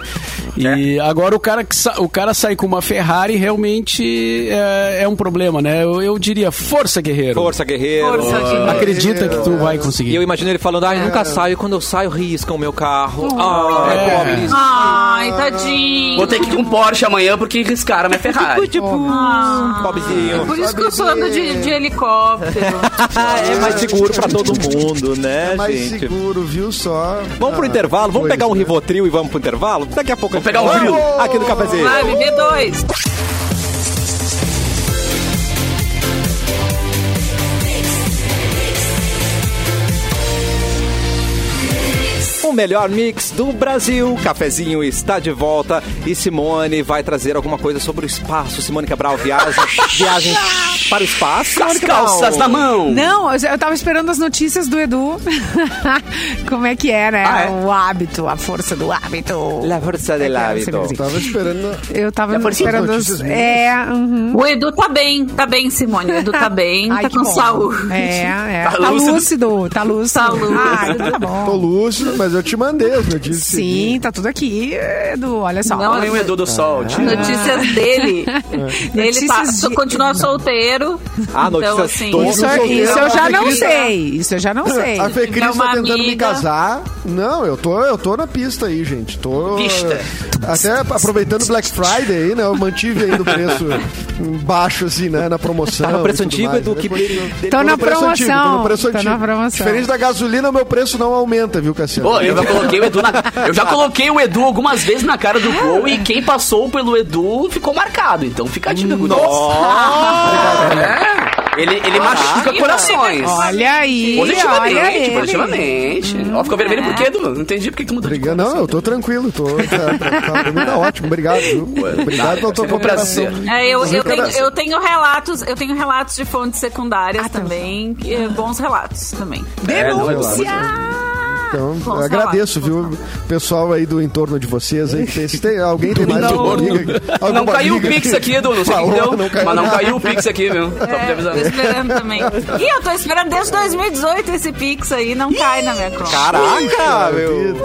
E agora o cara, que sa- o cara sair com uma Ferrari realmente é, é um problema, né? Eu, eu diria, força, guerreiro. Força, guerreiro. Força, guerreiro. Acredita que tu vai E conseguir. eu imagino ele falando, ai, nunca saio, quando eu saio, riscam o meu carro. Ai, É. pobre. Ai, tadinho. Vou ter que ir com Porsche amanhã porque riscaram minha Ferrari. Ah, Pobrezinho. Por isso que eu sou ando de, de helicóptero. É mais seguro pra todo mundo, né, É mais gente? seguro, viu só? Vamos pro Ah, intervalo? Vamos pois pegar um é. Rivotril e vamos pro intervalo? Daqui a pouco Vamos pegar um Vamos! Vril. Aqui no cafezinho. Vai, viver dois. Melhor mix do Brasil. Cafezinho está de volta e Simone vai trazer alguma coisa sobre o espaço. Simone Cabral viaja, viagem para o espaço. As calças na mão. Não, eu tava esperando as notícias do Edu. Como é que é, né? Ah, é? O hábito, a força do hábito. La força del É, hábito. eu Tava esperando. Eu tava esperando as... É, uhum. O Edu tá bem, tá bem, Simone. O Edu tá bem, Ai, tá com bom. saúde. É, é. Tá Tá, lúcido. lúcido, tá lúcido. Tá lúcido. Ah, Edu tá Tô bom. lúcido, mas eu te mandei as notícias. Sim, tá tudo aqui, Edu. Olha só. Não, Olha o Edu do Sol. tio. Notícias dele. Ele tá, Notícias só de- continua solteiro. Ah, notícias então, assim. Isso, solteiro. isso eu já não sei. Isso eu já não sei. A Fecris É uma tá tentando me amiga. casar. Não, eu tô, eu tô na pista aí, gente. Tô. Pista. Até aproveitando Black Friday aí, né? Eu mantive aí no preço baixo, assim, né? Na promoção. Tá no preço e tudo antigo, mais, Edu, né? que... Tô Tô na no preço antigo, tô no promoção. preço Tô antigo. na promoção. Diferente da gasolina, o meu preço não aumenta, viu, Cassiano? Pô, eu já coloquei o Edu na... Eu já coloquei o Edu algumas vezes na cara do gol e quem passou pelo Edu ficou marcado. Então fica a dica. É. Ele, ele machuca corações. Olha aí, olha Positivamente, ele. positivamente. Ó, ficou vermelho por quê, Dudu? Não entendi por que tu mudou cor. Não, eu tô tranquilo. Tô, tá, tá, mim tá ótimo. Obrigado? Obrigado pela tua um cooperação. É, eu, eu, tenho, eu tenho relatos, eu tenho relatos de fontes secundárias Ah, tá. também, é, bons relatos também. É, não, é Então, Vamos agradeço, falar, viu, pessoal aí do entorno de vocês aí. Se tem, alguém tem mais Não, alguma amiga- Não caiu o Pix aqui, Edu. Não sei o que falou, deu. não caiu mas não caiu o Pix aqui, viu? Só pra te É, avisar. tô esperando também. Ih, eu tô esperando desde 2018 esse Pix aí, não cai na minha conta. Caraca, meu.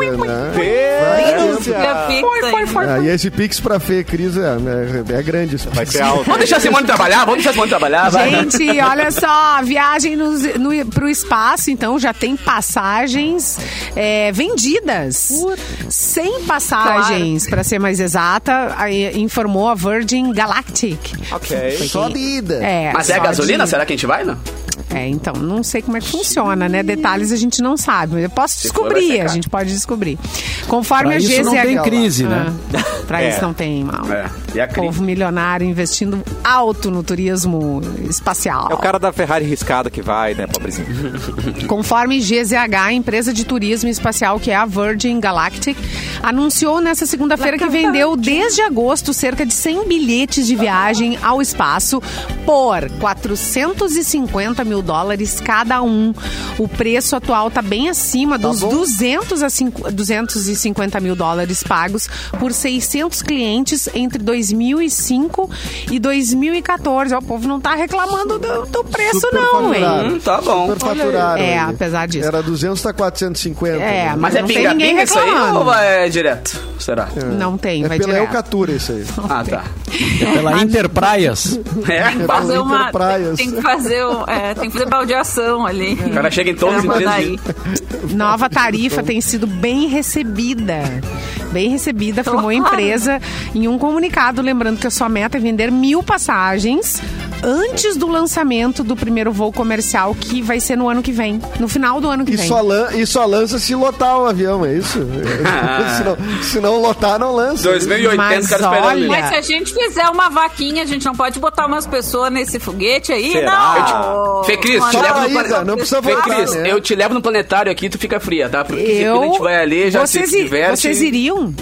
Ah, e esse Pix pra Fê Cris é, é, é grande. Esse Vai ser alto. Vamos deixar a Simone trabalhar? Vamos deixar a Simone trabalhar? Vai. Gente, olha só, viagem nos, no, pro espaço, então já tem passagens é, vendidas. 100 passagens, pra ser mais exata, informou a Virgin Galactic. Ok. Só de ida. É, Mas é gasolina? de- Será que a gente vai, não? É, então, não sei como é que funciona, né? Detalhes a gente não sabe. Eu posso Se descobrir, a gente pode descobrir. Conforme Pra a isso não GZH... tem crise, né? Ah, pra É. isso não tem mal. É. E a crise? Povo milionário investindo alto no turismo espacial. É o cara da Ferrari riscada que vai, né, pobrezinho? Conforme GZH, a empresa de turismo espacial que é a Virgin Galactic, anunciou nessa segunda-feira que vendeu desde agosto cerca de 100 bilhetes de viagem ao espaço por 450 mil dólares cada um. O preço atual está bem acima dos 200 a cinco- 250 mil dólares pagos por 600 clientes entre 2005 e 2014. Ó, O povo não está reclamando do, do preço, Super não, hein? Hum, tá bom. É, aí. apesar disso. Era 200, tá 450. É, né? Mas é Não tem ninguém isso aí reclamando. ou vai direto? Será? Não tem, É vai pela direto. Eucatura isso aí. Ah, tá. Pela Interpraias. É. Tem que fazer uma. Interpraias. Tem que fazer, um- é, tem fazer baldeação ali. O cara chega em todos aí. Nova tarifa tem sido bem recebida. Bem recebida, afirmou a empresa em um comunicado, lembrando que a sua meta é vender mil passagens antes do lançamento do primeiro voo comercial, que vai ser no ano que vem. No final do ano que E vem. só, lan- e só lança se lotar o avião, é isso? se, não, se não lotar, não lança. 2080, Mas cara esperando. olha-. Mas se a gente fizer uma vaquinha, a gente não pode botar umas pessoas nesse foguete aí? Será? Não. Eu te- Fê Cris, te levo no planeta- não precisa Fê, voltar, Cris, né? eu te levo no planetário aqui, tu fica fria, tá? Porque Eu, a gente vai ali, já vocês, se diverte. vocês iriam?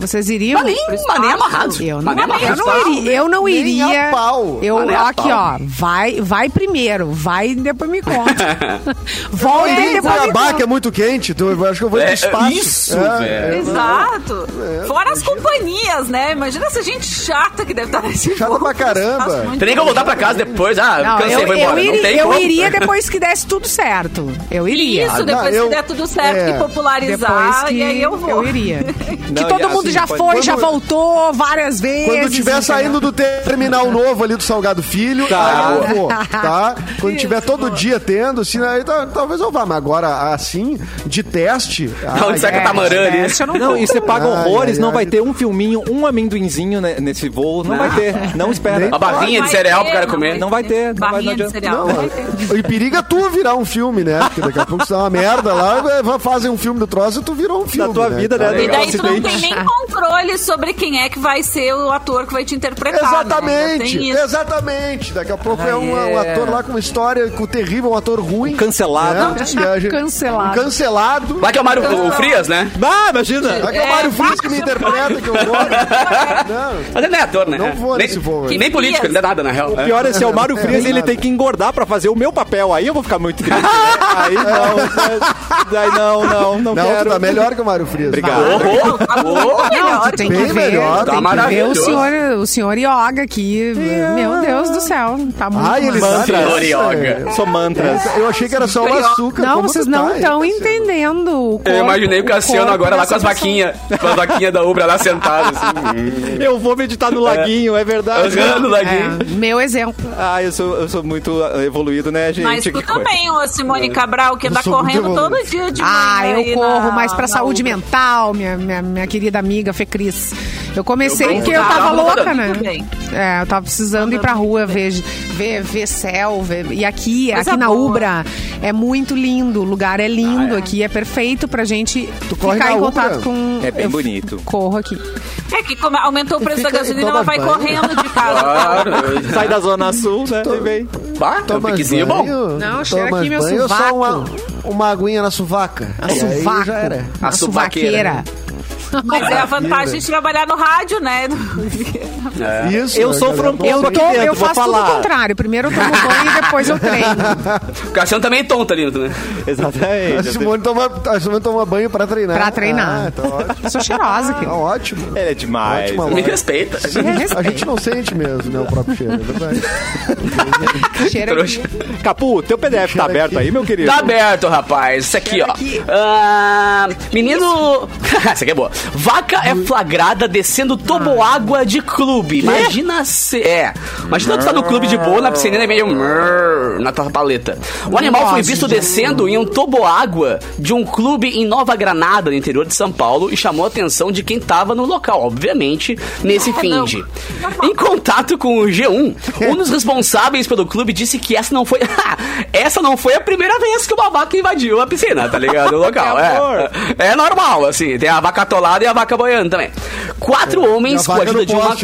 Vocês iriam? Mas nem, mas nem amarrado. Eu não, nem eu amarrado. não iria. Eu não Nem iria. a pau. Eu, nem a aqui, pau. ó. Vai, vai primeiro. Vai e depois me conta. Volta e Tem depois me Cuiabá, que conta. é muito quente, então eu acho que eu vou É, pro espaço. isso, É, velho. é. Exato. Fora as companhias, né? Imagina essa gente chata que deve estar nesse Chata voo. pra caramba. Tem nem que eu voltar pra casa depois. Ah, Não, cansei, eu, vou eu embora. iria, não tem eu iria depois que desse tudo certo. Eu iria. Isso, Ah, depois não, eu- que der tudo certo, é. que popularizar, Depois que e aí eu vou. iria. que todo e mundo já foi, já quando- voltou várias vezes. Quando tiver saindo do terminal novo ali do Salgado Filho, Tá. aí eu vou, tá? Quando tiver todo dia tendo, assim, aí tá- talvez eu vá. Mas agora, assim, de teste... Onde sai É, catamarã ali? teste eu não Não, e você paga Ai, horrores, ai, não ai. vai ter um filminho, um amendoinzinho né, nesse voo. Não vai ter. Não espera. Uma barrinha de cereal pro cara não comer. Não vai ter. Não não Barrinha de cereal. Não, e periga tu virar um filme, né? Porque daqui a pouco se dá uma merda lá, vai- fazem um filme do troço e tu virou um filme. tua vida, né? cara? E daí tu não tem nem controle sobre quem é que vai ser o ator que vai te interpretar. né? Exatamente, isso. exatamente. Daqui a pouco é um, um ator lá com uma história com terrível, um ator ruim. Cancelado. né? Cancelado. Um cancelado. Lá que é o Mário o Frias, né? Ah, imagina! Aqui é o Mário Frias que me interpreta, que eu vou. Não, Mas ele não é ator, né? Não vou nem, nesse voo. Nem político, ele não é nada, na real. O pior é se é o Mário Frias, É, ele nada. tem que engordar pra fazer o meu papel. Aí eu vou ficar muito triste. né? Aí não. Aí não, não, não, não, quero. tu tá melhor que o Mário Frias. Obrigado. Oh, oh, oh. Não, tu tem Bem que ver, melhor. tu Tá tem que ver o maravilhoso. senhor, o senhor Yoga aqui. Meu Deus do céu, tá muito Ai. Mantras. Senhor? Yoga. Sou mantras. Eu achei que era só o açúcar. Não, como vocês não tá? estão Esse- entendendo o corpo. Eu imaginei o Cassiano agora lá com as vaquinhas. Com as vaquinhas da Ubra lá sentado, assim. Eu vou meditar no laguinho, é verdade. No É, laguinho. meu exemplo. Ah, eu sou, eu sou muito evoluído, né, gente? Mas tu também, ô Simone Cabral, que anda muito correndo todo dia de Ah, manhã eu aí corro mais pra saúde mental, minha, minha, minha querida amiga Fê Cris. Eu comecei Eu porque eu corro. tava Ah, louca, muito né? É, eu tava precisando ir pra rua ver, ver, ver céu. ver- E aqui, Coisa aqui na boa. Ubra, é muito lindo. O lugar é lindo aqui, é perfeito pra gente corre ficar em Ubra? contato com. É bem eu bonito. Corro aqui. É que como aumentou o preço da gasolina, ela vai banho. correndo de casa. Claro. Sai da Zona Sul, né? E vem. Bah, é um bom. Não, cheira tomas aqui meu banho ou só uma, uma aguinha na suvaca. E suvaco. A, A suvaqueira. suvaqueira. Mas é a vantagem de trabalhar no rádio, né? Isso. Eu galera? um Eu, aqui tô, dentro, eu vou faço tudo falar. o contrário. Primeiro eu tomo banho e depois eu treino. O Cassiano também é tonto ali, né? A Exatamente. Simone toma, a Simone toma banho pra treinar. Pra treinar. Ah, tá ótimo. Eu sou cheirosa, Tá querido. ótimo. Ele é demais. Ótima Me respeita. A gente não sente mesmo, né, o próprio cheiro, é verdade. Cheira Trouxa. Capu, teu PDF tá aberto aí, meu querido? Tá aberto, rapaz. Isso aqui, ó. Ah, menino. Essa aqui é boa. Vaca é flagrada descendo toboágua de clube. Imagina se. É. Imagina tu tá no clube de boa, na piscina e meio. Na tua paleta. O animal foi visto descendo em um toboágua de um clube em Nova Granada, no interior de São Paulo, e chamou a atenção de quem tava no local, obviamente, nesse finge. Em contato com o G1, um dos responsáveis pelo clube disse que essa não foi. essa não foi a primeira vez que uma vaca invadiu a piscina, tá ligado? O local. Amor. É, é normal, assim. Tem a vaca atolada e a vaca boiando também. Quatro homens E a com a ajuda de uma.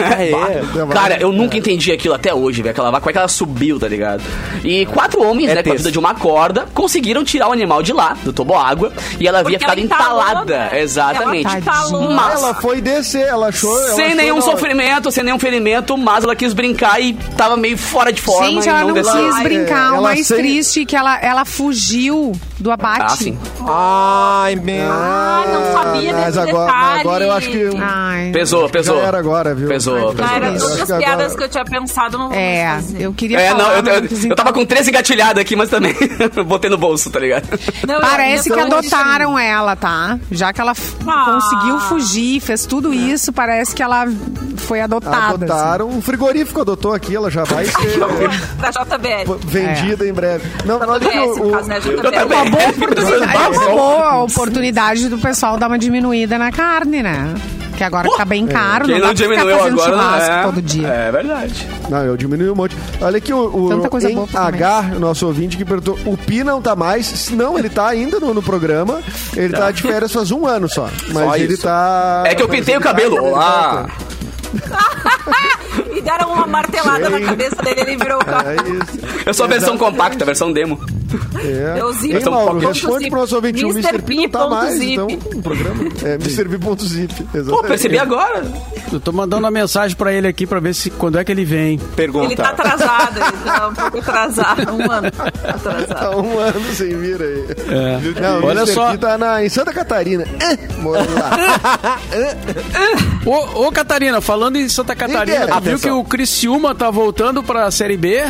É, Cara, eu nunca entendi aquilo até hoje, velho. Aquela vaca, como é que ela subiu, tá ligado? E quatro homens, É né, com a ajuda de uma corda, conseguiram tirar o animal de lá, do toboágua, e ela havia ficado entalada. né? Exatamente. Ela entalou. Mas- Ela foi descer, ela achou. ela sem achou nenhum sofrimento, sem nenhum ferimento, mas ela quis brincar e tava meio fora de forma Gente, ela não não quis brincar. o mais sem- triste é que ela, ela fugiu do abate. Ah, sim. Ai, meu. Ah, não sabia Mas desse agora, detalhe. agora eu acho que. Ai. Pesou, pesou. Já era agora, viu? Pesou, Ai, pesou. Acho todas que as piadas agora- que eu tinha pensado, não É, fazer. eu queria É, falar. não, eu, eu, mas eu tava com 13 engatilhadas aqui, mas também botei no bolso, tá ligado? Não, Parece que adotaram ela, tá? Já que ela Ah. conseguiu fugir, fez tudo isso, parece que ela foi adotada. assim. Adotaram. Um frigorífico adotou aqui, ela já vai ser Da JBL. vendida em breve. Não, olha que o, no caso, né? o, JBL. também. É uma boa oportunidade do pessoal dar uma diminuída na carne, né? Que agora que tá bem caro, Quem não, não dá pra ficar diminuiu fazendo agora, churrasco é, todo dia. É verdade. Não, eu diminui um monte. Olha aqui o, o Tanta coisa em boa. H, o nosso ouvinte que perguntou, o Pi não tá mais. Não, ele tá ainda no, no programa. Ele tá de férias faz um ano só. Mas Só ele isso. tá. É que eu pintei o ele tá- cabelo. ele Olá. E deram uma martelada na cabeça dele, ele virou o tá- carro. É isso. Eu sou a versão compacta, a versão demo. É. Deusinho. Ei, Mauro, responde zip. pro nosso ouvinte. O Mr. Mr. P não tá mais, zip. então, no programa. É, MrP.zip. Pô, percebi agora. Eu tô mandando uma mensagem pra ele aqui pra ver se quando é que ele vem. Pergunta. Ele tá atrasado, ele tá um pouco atrasado. Um ano atrasado. Tá um ano sem vir aí. É. Não, o Olha Mr. só. P tá na, em Santa Catarina. É, morando lá. Ô, ô, Catarina, falando em Santa Catarina, tu viu que o Criciúma tá voltando pra Série B?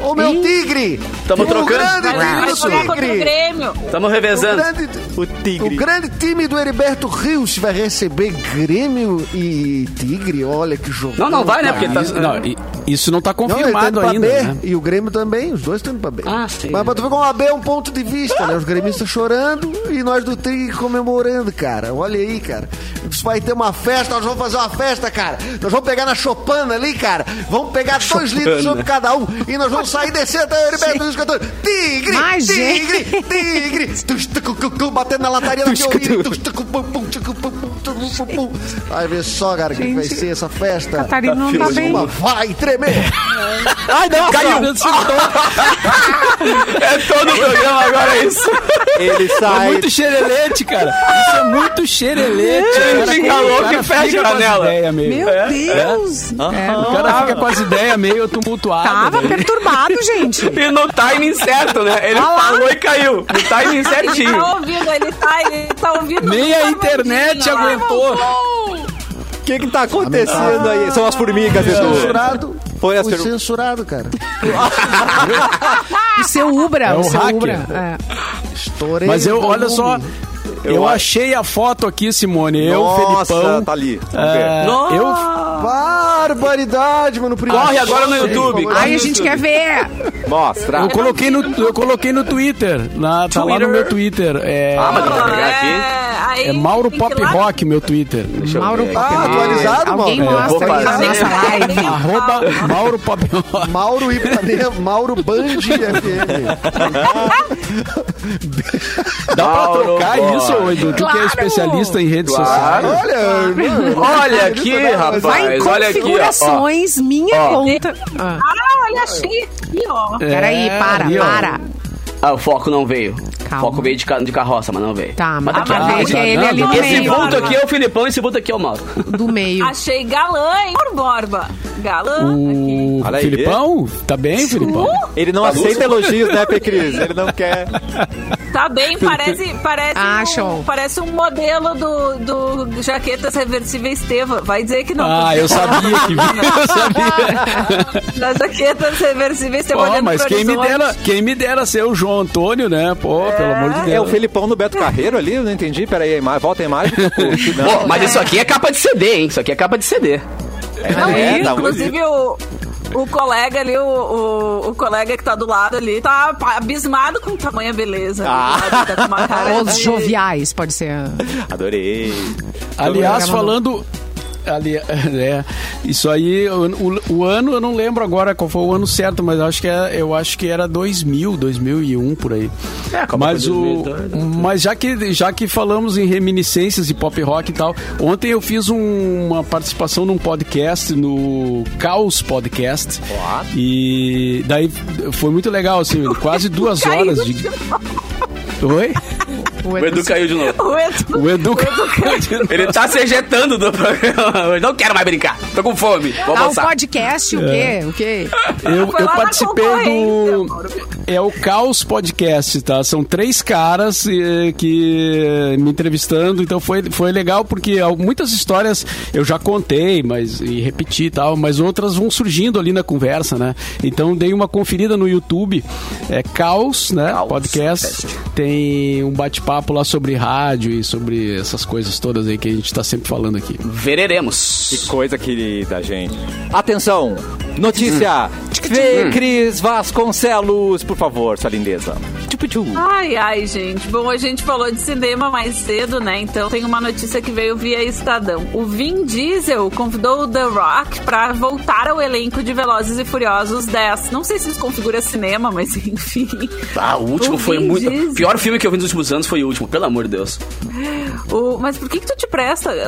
Ô, meu tigre! Tamo o trocando. grande Vai jogar contra o! Grêmio. Tamo O revezando. grande, O o tigre. grande time do Heriberto Rios vai receber Grêmio e Tigre. Olha que jogo. Não, não vai, né? Porque tá. Isso, não, isso não tá Não, ele tá confirmado pra ainda, B, né? E o Grêmio também, os dois estão indo pra B. Ah, sim. Mas pra tu ver como a B é um ponto de vista, né? Os gremistas chorando e nós do Tigre comemorando, cara. Olha aí, cara. Isso vai ter uma festa, nós vamos fazer uma festa, cara. Nós vamos pegar na Chopana ali, cara. Vamos pegar dois litros sobre cada um e nós vamos sair descer até o Heriberto Rios cantando Tigre, Mas, Tigre, Tigre. Cu, Batendo na lataria da pum. Vai ver só, cara, que vai ser essa festa. Catarina não tá bem. Vai tremer. Ai, não, Caiu! É todo o programa agora é isso. Ele É sai. muito xerelete, cara. Isso é muito xerelete. É, O cara- fica louco e fecha a janela. meio- Meu É, Deus! É, O cara fica com as ideias meio tumultuadas. Tava né? perturbado, gente. E no timing certo, né? Ele falou e caiu. No timing Ele certinho. tá ouvindo, ele tá, ele tá ouvindo. Nem a internet aguentou. O que que tá acontecendo aí? São as formigas, Edu. Censurado. Foi a Foi ser- censurado, cara. O seu Ubra, É o o seu hacker. Ubra. É. Estourei Mas eu, olha só, eu, Eu achei a foto aqui, Simone. Eu, Nossa, Felipão. tá ali. É, Nossa. eu, Barbaridade, mano. Primeiro- Corre agora no YouTube. Ai, a gente quer ver. Mostra. eu coloquei no, eu coloquei no Twitter. Na, tá lá no meu Twitter. É, Ah, mas dá pra pegar aqui. É, Aí É Mauro Pop lá- Rock, meu Twitter. Deixa Mauro Pop aqui. Ah, atualizado, Alguém Mauro? É, vou mostra aí na nossa live. Arroba Mauro Pop Rock. Mauro Ipanema, Mauro Band FM. Dá pra Mauro trocar Pop. isso, ô, Edu? Tu que é Claro. especialista em redes Claro. sociais. Olha, Olha aqui, rapaz. Vai em olha aqui, ó. configurações, minha Ó. conta. Ah, olha, achei aqui, ó. Peraí, É, para, ali, ó. para. Ah, o foco não veio. Calma. O foco veio de, ca- de carroça, mas não veio. Tá, mas tá dá aqui, pra ó. ver que tá é ele dando. ali no Esse meio. vulto aqui é o Filipão e esse vulto aqui é o Mauro. Do meio. Achei galã, hein? Por Borba. Galã aqui. O Olha aí. Filipão? Tá bem, Filipão? Ele não aceita elogios, né, P. Cris? Ele não quer. Tá bem, parece, parece, Ah, um, parece um modelo do, do Jaquetas Reversíveis Teva. Vai dizer que não. Ah, eu sabia que eu sabia. Das Jaquetas Reversíveis Teva. Olhando mas quem me, dera, quem me dera ser o João Antônio, né? Pô, pelo amor de É o Deus. Felipão no Beto Carreiro ali? Eu não entendi. Peraí. Volta a imagem. Não. Pô, mas isso aqui é capa de CD, hein? Isso aqui é capa de CD. Não, É, e, dá um inclusive o, o colega ali, o, o, o colega que tá do lado ali, tá abismado com tamanha beleza. Ah. Tá com uma cara Os de- joviais, pode ser. Adorei. Aliás, falando. Ali, é, isso aí, o, o- o ano eu não lembro agora qual foi o ano certo, mas eu acho que, é, eu acho que era 2000, 2001 por aí. É, mas, o, 2002, né? mas já que, já que falamos em reminiscências e pop rock e tal, ontem eu fiz um- uma participação num podcast, no Caos Podcast. E daí foi muito legal, assim, quase duas horas de. Oi? O Edu caiu de novo. O Edu- O Edu. Ele tá se ejetando do programa. Eu não quero mais brincar. Tô com fome. Vou Ah, o almoçar. podcast, o quê? O quê? Eu, eu participei do. É o Caos Podcast, tá? São três caras eh, que me entrevistando, então foi, foi legal porque muitas histórias eu já contei, mas e repeti e tal, mas outras vão surgindo ali na conversa, né? Então dei uma conferida no YouTube, é Caos, né? Caos Podcast. Tem um bate-papo lá sobre rádio e sobre essas coisas todas aí que a gente tá sempre falando aqui. Vereremos. Que coisa querida, gente. Atenção! Notícia! Fê Cris Vasconcelos, por favor, sua lindeza. Ai, ai, gente. Bom, a gente falou de cinema mais cedo, né? Então tem uma notícia que veio via Estadão. O Vin Diesel convidou o The Rock pra voltar ao elenco de Velozes e Furiosos 10. Não sei se isso configura cinema, mas enfim. Ah, o último O foi Vin muito. Diesel. O pior filme que eu vi nos últimos anos foi o último, pelo amor de Deus. O- Mas por que que tu te presta?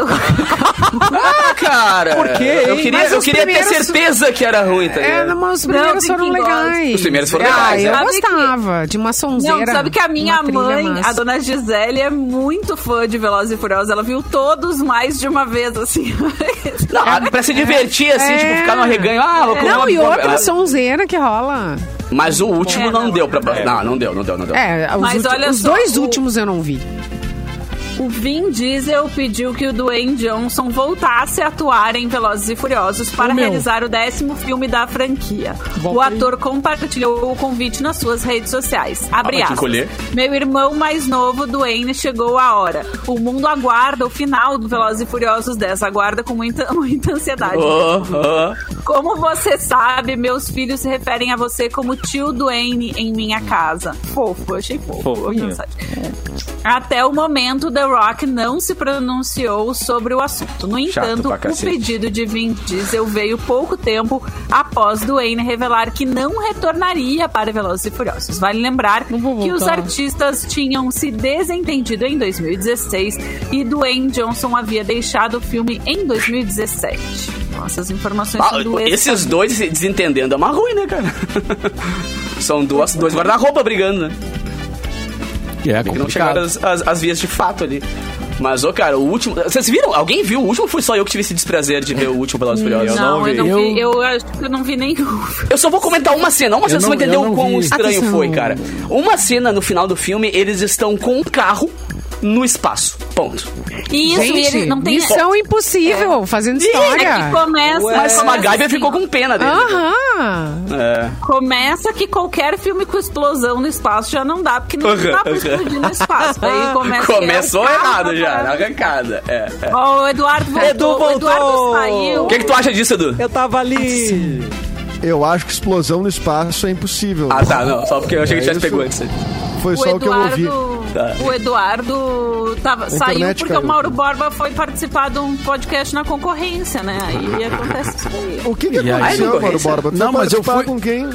Ah, cara! Por quê, Eu queria, Mas eu queria ter primeiros- certeza que era ruim, tá É, ligado? não, mas os Não, primeiros tem foram legais. Os primeiros foram Ah, legais, eu é. Sabe que- gostava de uma sonzeira. Não, sabe que a minha mãe, massa. a dona Gisele, é muito fã de Velozes e Furiosos. Ela viu todos mais de uma vez, assim. Não, ah, pra se divertir, assim, É. tipo, ficar no arreganho. Ah, vou comer Não, uma e outra Ah, sonzeira que rola. Mas o último É, não, não, deu pra. é. Não, não deu, não deu, não deu. É, os, Mas ulti- olha os dois o- últimos eu não vi. O Vin Diesel pediu que o Dwayne Johnson voltasse a atuar em Velozes e Furiosos para meu. realizar o décimo filme da franquia. Volta o aí. ator compartilhou o convite nas suas redes sociais. Abre te aspas. Meu irmão mais novo, Dwayne, chegou a hora. O mundo aguarda o final do Velozes e Furiosos 10. Aguarda com muita, muita ansiedade. Oh, oh. Como você sabe, meus filhos se referem a você como tio Dwayne em minha casa. Fofo, achei fofo. Mensagem. Até o momento, The Rock não se pronunciou sobre o assunto. No entanto, o pedido de Vin Diesel veio pouco tempo após Dwayne revelar que não retornaria para Velozes e Furiosos. Vale lembrar que os artistas tinham se desentendido em 2016 e Dwayne Johnson havia deixado o filme em 2017. Nossas informações Ah, são do esses dois se desentendendo é uma ruim, né, cara? São duas, dois guarda-roupa brigando, né? É Que não chegaram as, as, as vias de fato ali. Mas, ô, cara, o último. Vocês viram? Alguém viu o último? Foi só eu que tive esse desprazer de ver o último Velozes Furiosos? Eu Não, não eu vi. não vi. Eu- Eu acho que eu não vi nenhum. Eu só vou comentar uma cena, uma cena, Eu você vai não- entender o quão vi. estranho Atenção. foi, cara. Uma cena no final do filme, eles estão com um carro no espaço. Ponto. Isso, e Gente, ele não tem. missão impossível, fazendo É história. que começa. Mas a MacGyver assim, ficou com pena dele. Aham. É. Começa que qualquer filme com explosão no espaço já não dá, porque não Aham, dá pra aham. explodir no espaço. Aí começa Começou é o errado já, na arrancada. É, é. Ó, o Eduardo voltou. Edu O Eduardo voltou. saiu. O que, que tu acha disso, Edu? Eu tava ali. Eu acho que explosão no espaço é impossível. Ah, tá, não. Só porque eu achei que É tivesse isso. pegou antes. foi só o que eu ouvi. O Eduardo tava, saiu porque caiu. o Mauro Borba foi participar de um podcast na concorrência, né? Aí acontece isso aí. O que, que E aí, aconteceu, Mauro? Borba? Tu Não, mas eu fui- com quem?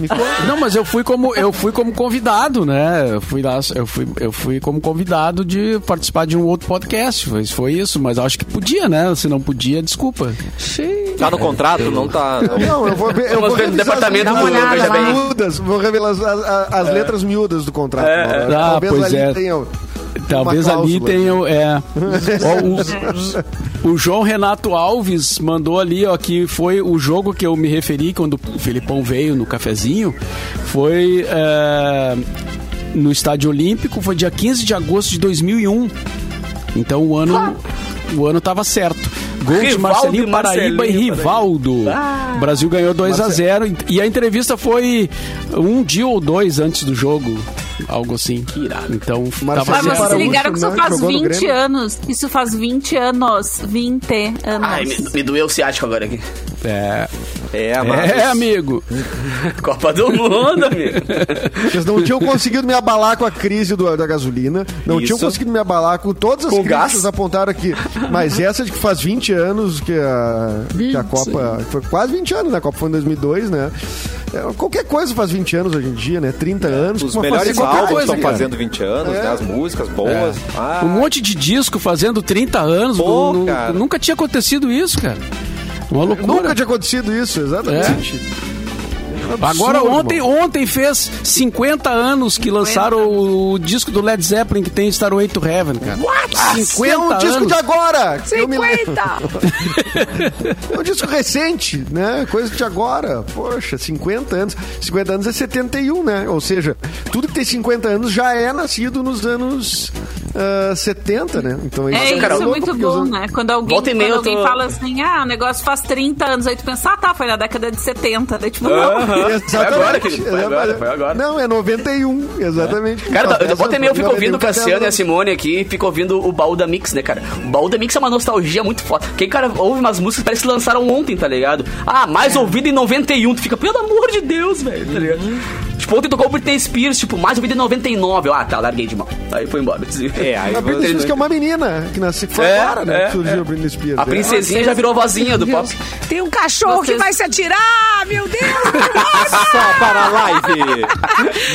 Me conta. Não, mas eu fui como eu fui como convidado, né? Eu fui lá, eu fui, eu fui como convidado de participar de um outro podcast. Foi, foi isso, mas acho que podia, né? Se não podia, desculpa. Tá no contrato, não tá. Não, eu vou ver. Eu vou ver no departamento as do Bem. miúdas, Vou revelar as, as- as letras miúdas do contrato. Mauro. Ah, Talvez pois ali é. tenha- Talvez ali tenha. É, Ó, o, o João Renato Alves mandou ali, ó, que foi o jogo que eu me referi quando o Filipão veio no cafezinho. Foi é, no Estádio Olímpico, foi dia 15 de agosto de 2001. Então o ano. O ano tava certo. Gol de Rivaldo Marcelinho e Paraíba Marcelinho e Rivaldo. O Brasil ganhou 2 a 0 E a entrevista foi um dia ou dois antes do jogo. Algo assim. irado. Então, Marcelinho tava Mas vocês ligaram que isso né, faz jogou no 20 Grêmio. anos. Isso faz 20 anos. 20 anos. Ai, me, me doeu o ciático agora aqui. É, É, mas. é, amigo. Copa do Mundo, amigo. Vocês não tinham conseguido me abalar com a crise do- da gasolina, não Isso. tinham conseguido me abalar com todas as Com crises gás. que vocês apontaram aqui. Mas essa de que faz 20 anos que a, que a Copa. Foi quase 20 anos, né? A Copa foi em 2002, né? É, qualquer coisa faz 20 anos hoje em dia, né? 30 anos. Os com uma melhores álbuns estão cara. fazendo 20 anos, É. né? As músicas boas. Ah, Um monte de disco fazendo 30 anos. Pô, nunca tinha acontecido isso, cara. Uma loucura. Nunca tinha acontecido isso, exatamente. Agora Absurdo, ontem, mano. ontem fez 50 anos que lançaram o, disco do Led Zeppelin que tem Starway to Heaven, cara. What? 50 é um disco anos. de agora! Eu me lembro. 50! É um disco recente, né? Coisa de agora. Poxa, 50 anos. 50 anos é 71, né? Ou seja, tudo que tem 50 anos já é nascido nos anos ah, 70, né? Então É, isso Carol, é muito porque os bom, anos- né? Quando alguém, Volta e quando meia alguém tô- fala assim, ah, o negócio faz 30 anos, aí tu pensa, ah, tá, foi na década de 70. Daí, tipo, não. Foi agora, querido. Foi agora, foi agora. Não, é 91, exatamente. Cara, Faz eu, volta e meia eu fico 91, ouvindo o Cassiano e a. Simone aqui e fico ouvindo o baú da Mix, né, cara? O baú da Mix é uma nostalgia muito foda. Quem, cara, ouve umas músicas parece que lançaram ontem, tá ligado? Ah, mais ouvido em 91. Tu fica, pelo amor de Deus, velho, tá ligado? Tipo, ontem tocou o Britney Spears, tipo, mais ouvido em 99. Eu, ah, tá, larguei de mão. Aí foi embora. É, aí A Britney Spears que é uma menina, que nasceu foi É, agora, né? é, que surgiu é. a Britney Spears. A né? princesinha já virou vozinha do pop. Tem um cachorro Vocês- que vai se atirar! Meu Deus! Só para a live!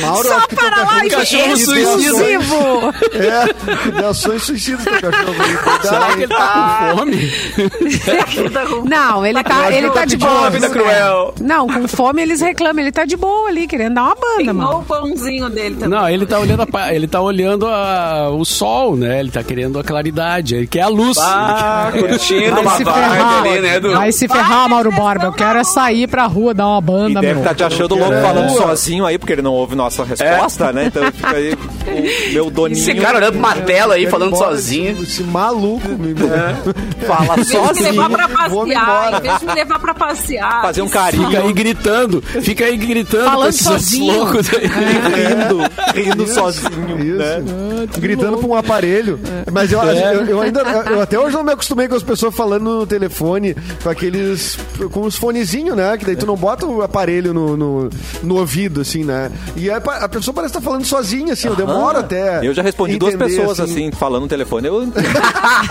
Mauro, Só para cachorro lá, tem cachorro exclusivo! É, ideações suicidas teu cachorro. Será que ele tá com fome? Não, ele tá, ele tá de boa. uma vida cruel. Não, com fome eles reclamam. Ele tá de boa ali, querendo dar uma banda, Queimou mano. o pãozinho dele também. Não, ele tá olhando, a ele tá olhando a- o sol, né? Ele tá querendo a claridade. Ele quer a luz. Ah, Ele quer- curtindo Vai uma se vibe ferrar. ali, né? Do... Vai se ferrar, Mauro Borba. Eu quero é sair pra rua dar uma E banda, deve meu. estar te achando louco É. falando sozinho aí, porque ele não ouve nossa resposta, né? Então fica aí o meu doninho. Esse cara olhando pra uma tela aí, falando embora, sozinho. Esse, esse maluco me fala Em vez de me sozinho. levar pra passear, embora. em vez de me levar pra passear. Fazer um carinho. Fica aí gritando, fica aí gritando Falando com esses sozinho. loucos aí. rindo, rindo Isso, sozinho, Isso. né? Gritando pra um aparelho. Mas eu, eu, eu ainda. Eu até hoje não me acostumei com as pessoas falando no telefone com aqueles. com os fonezinhos, né? Que daí tu não bota o aparelho no, no, no ouvido, assim, né? E a, a pessoa parece estar falando sozinha, assim, eu demoro até. Eu já respondi duas entender, pessoas assim, falando no telefone. Eu,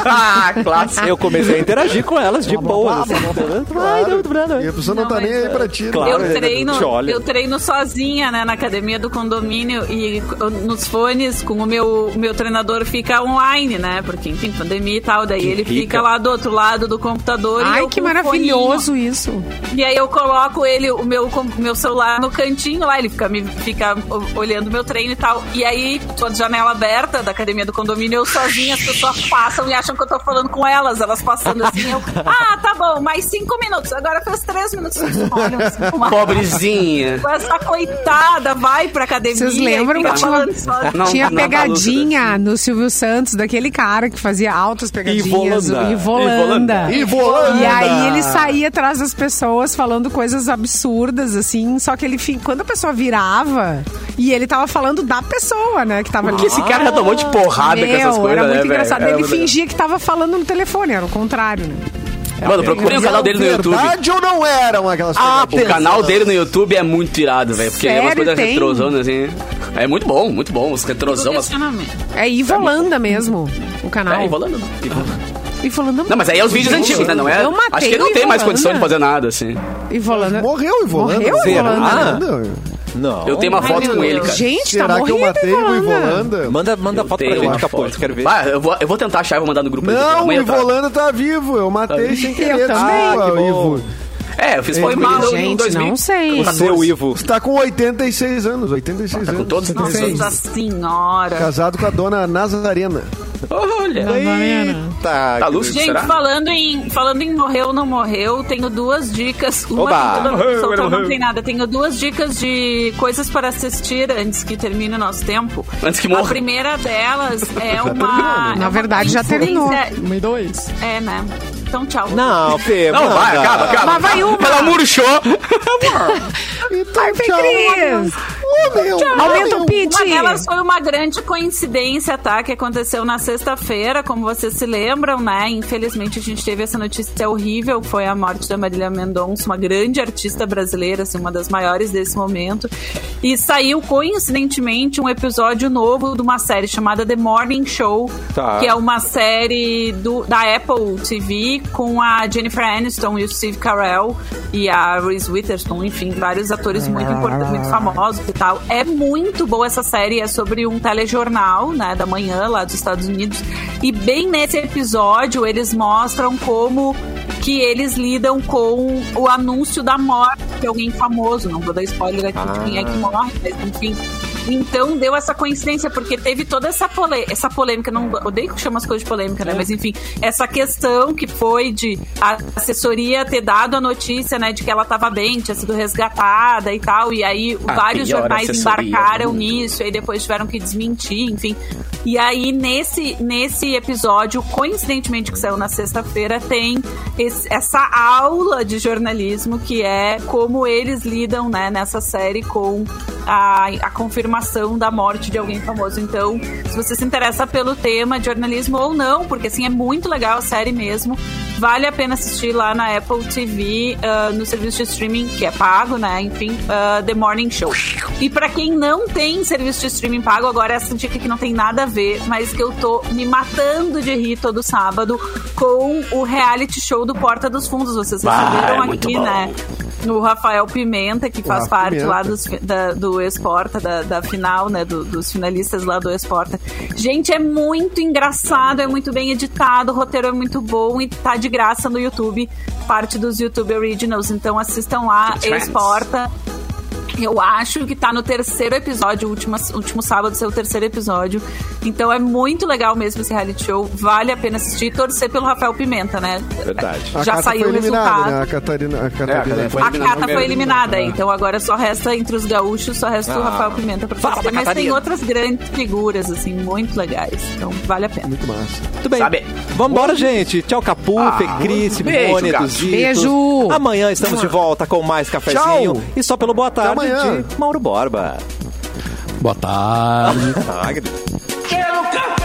Ah, clássico. eu comecei a interagir com elas de boa. Assim, Claro. E a pessoa não, Não, tá mas nem aí pra ti. né? Claro. Eu ele treino, te olha. eu treino sozinha, né, na academia do condomínio e nos fones com o meu, o meu treinador fica online, né? Porque, enfim, pandemia e tal. Daí ele rica. fica lá do outro lado do computador. e Ai, eu que com o maravilhoso isso. foninho. E aí eu coloco ele, o meu, com- meu celular no cantinho lá, ele fica, me, fica o- olhando o meu treino e tal. E aí, tô de janela aberta da academia do condomínio, eu sozinha, as pessoas passam e acham que eu tô falando com elas. Elas passando assim, eu. Ah, tá bom, mais cinco minutos. Agora fez três minutos. Olha, assim, uma- Pobrezinha. essa coitada vai pra academia. Vocês e lembram que tinha. Não, tinha não pegadinha no Silvio Santos, daquele cara que fazia altas pegadinhas. Ivolanda. o Ivolanda. Ivolanda. E aí ele saía atrás das pessoas falando coisas absurdas, assim, só que ele, quando a pessoa virava, e ele tava falando da pessoa, né, que tava ali. Porque esse cara já tomou de porrada com essas Meu, coisas, era né, muito velho? engraçado. Era Ele legal. fingia que tava falando no telefone, era o contrário, né? Mano, procurem o canal dele no YouTube. Verdade ou não eram aquelas Ah, o canal dele no YouTube é muito irado, velho. Porque é umas Sério, coisas tem? retrozonas assim. É muito bom, muito bom. Os retrosão. As... Questionamento. É mesmo, o canal. É, Ivolanda não. Ivolanda. Ivolanda Não, mas aí é os vídeos antigos, né? Não é? Eu matei Acho que ele não tem mais condição de fazer nada, assim. Ivolanda. Morreu o Ivolanda. Morreu o Será? Não. Eu tenho uma Ai, foto meu com ele, cara. Gente, Será tá que eu matei o Ivolanda. Manda, manda Eu foto pra gente, foto. Quero ver. Vai, eu vou, eu vou tentar achar e vou mandar no grupo. Não, o tá. Ivolanda tá vivo. Eu matei sem querer. também. desculpa, Ah, que bom. Ivo. É, eu fiz foto Foi ele mal, em Gente, 2000. não sei. O seu Ivo. Você tá com 86 anos. 86 Tá com anos. todos Nossa os senhora. Casado com a dona Nazarena. Olha. Tá, Tá lúcido, Gente, será? falando em, falando em morreu ou não morreu, tenho duas dicas. Uma Oba! que toda Morreu, morreu. não tem nada. Tenho duas dicas de coisas para assistir antes que termine o nosso tempo. Antes que A morra. primeira delas é uma. Na é uma verdade, já terminou. coincidência- Um e dois. É, né? Então, tchau. Não, Fê, Não, manda. vai, acaba, acaba. Mas vai uma. Ela murchou. Então, Ai, Fê tchau. Cris. Ô, meu. Aumenta o pitch. Uma delas foi uma grande coincidência, tá? Que aconteceu na sexta-feira, como vocês se lembram, né? Infelizmente a gente teve essa notícia horrível, foi a morte da Marília Mendonça, uma grande artista brasileira, assim, uma das maiores desse momento. E saiu, coincidentemente, um episódio novo de uma série chamada The Morning Show, Tá. que é uma série do, da Apple TV com a Jennifer Aniston e o Steve Carell e a Reese Witherspoon, enfim, vários atores muito importantes, muito famosos e tal. É muito boa essa série, é sobre um telejornal, né, da manhã lá dos Estados Unidos. E bem nesse episódio eles mostram como que eles lidam com o anúncio da morte de alguém famoso. Não vou dar spoiler aqui de quem é que morre, mas enfim. Então deu essa coincidência, porque teve toda essa, pole essa polêmica. Não odeio que chama as coisas de polêmica, né? Mas enfim, essa questão que foi de a assessoria ter dado a notícia, né, de que ela estava bem, tinha sido resgatada e tal. E aí A vários jornais embarcaram nisso, e aí depois tiveram que desmentir, enfim. E aí, nesse, nesse episódio, coincidentemente que saiu na sexta-feira, tem esse- essa aula de jornalismo que é como eles lidam, né, nessa série com a, a confirmação da morte de alguém famoso. Então, se você se interessa pelo tema de jornalismo ou não, porque assim é muito legal a série mesmo, vale a pena assistir lá na Apple TV, ah, no serviço de streaming que é pago, né? Enfim, ah, The Morning Show. E pra quem não tem serviço de streaming pago, agora essa dica que não tem nada a ver, mas que eu tô me matando de rir todo sábado com o reality show do Porta dos Fundos. Vocês Ah, receberam é aqui, né? O Rafael Pimenta, que faz parte Pimenta. lá dos, da- do Exporta, da, da final, né? do- dos finalistas lá do Exporta. Gente, é muito engraçado, é muito bem editado, o roteiro é muito bom e tá de graça no YouTube, parte dos YouTube Originals. Então assistam lá. Exporta. Eu acho que tá no terceiro episódio, o último, sábado seu terceiro episódio. Então é muito legal mesmo esse reality show. Vale a pena assistir e torcer pelo Rafael Pimenta, né? Verdade. A Já saiu foi o resultado. né? A Catarina. A Catarina. Catarina foi A eliminada Cata no foi primeiro. eliminada, então agora só resta entre os gaúchos, só resta o Ah. Rafael Pimenta pra da Mas tem outras grandes figuras, assim, muito legais. Então vale a pena. Muito massa. Muito bem. Sabe? Vambora, gente. Tchau, Capu, Ah, Fê Cris, Simone, beijo, gato. Duzitos. Beijo. Amanhã estamos de volta com mais cafezinho. Tchau. E só pelo boa tarde amanhã. de Mauro Borba. Boa tarde. Ah, Quero café, bebê.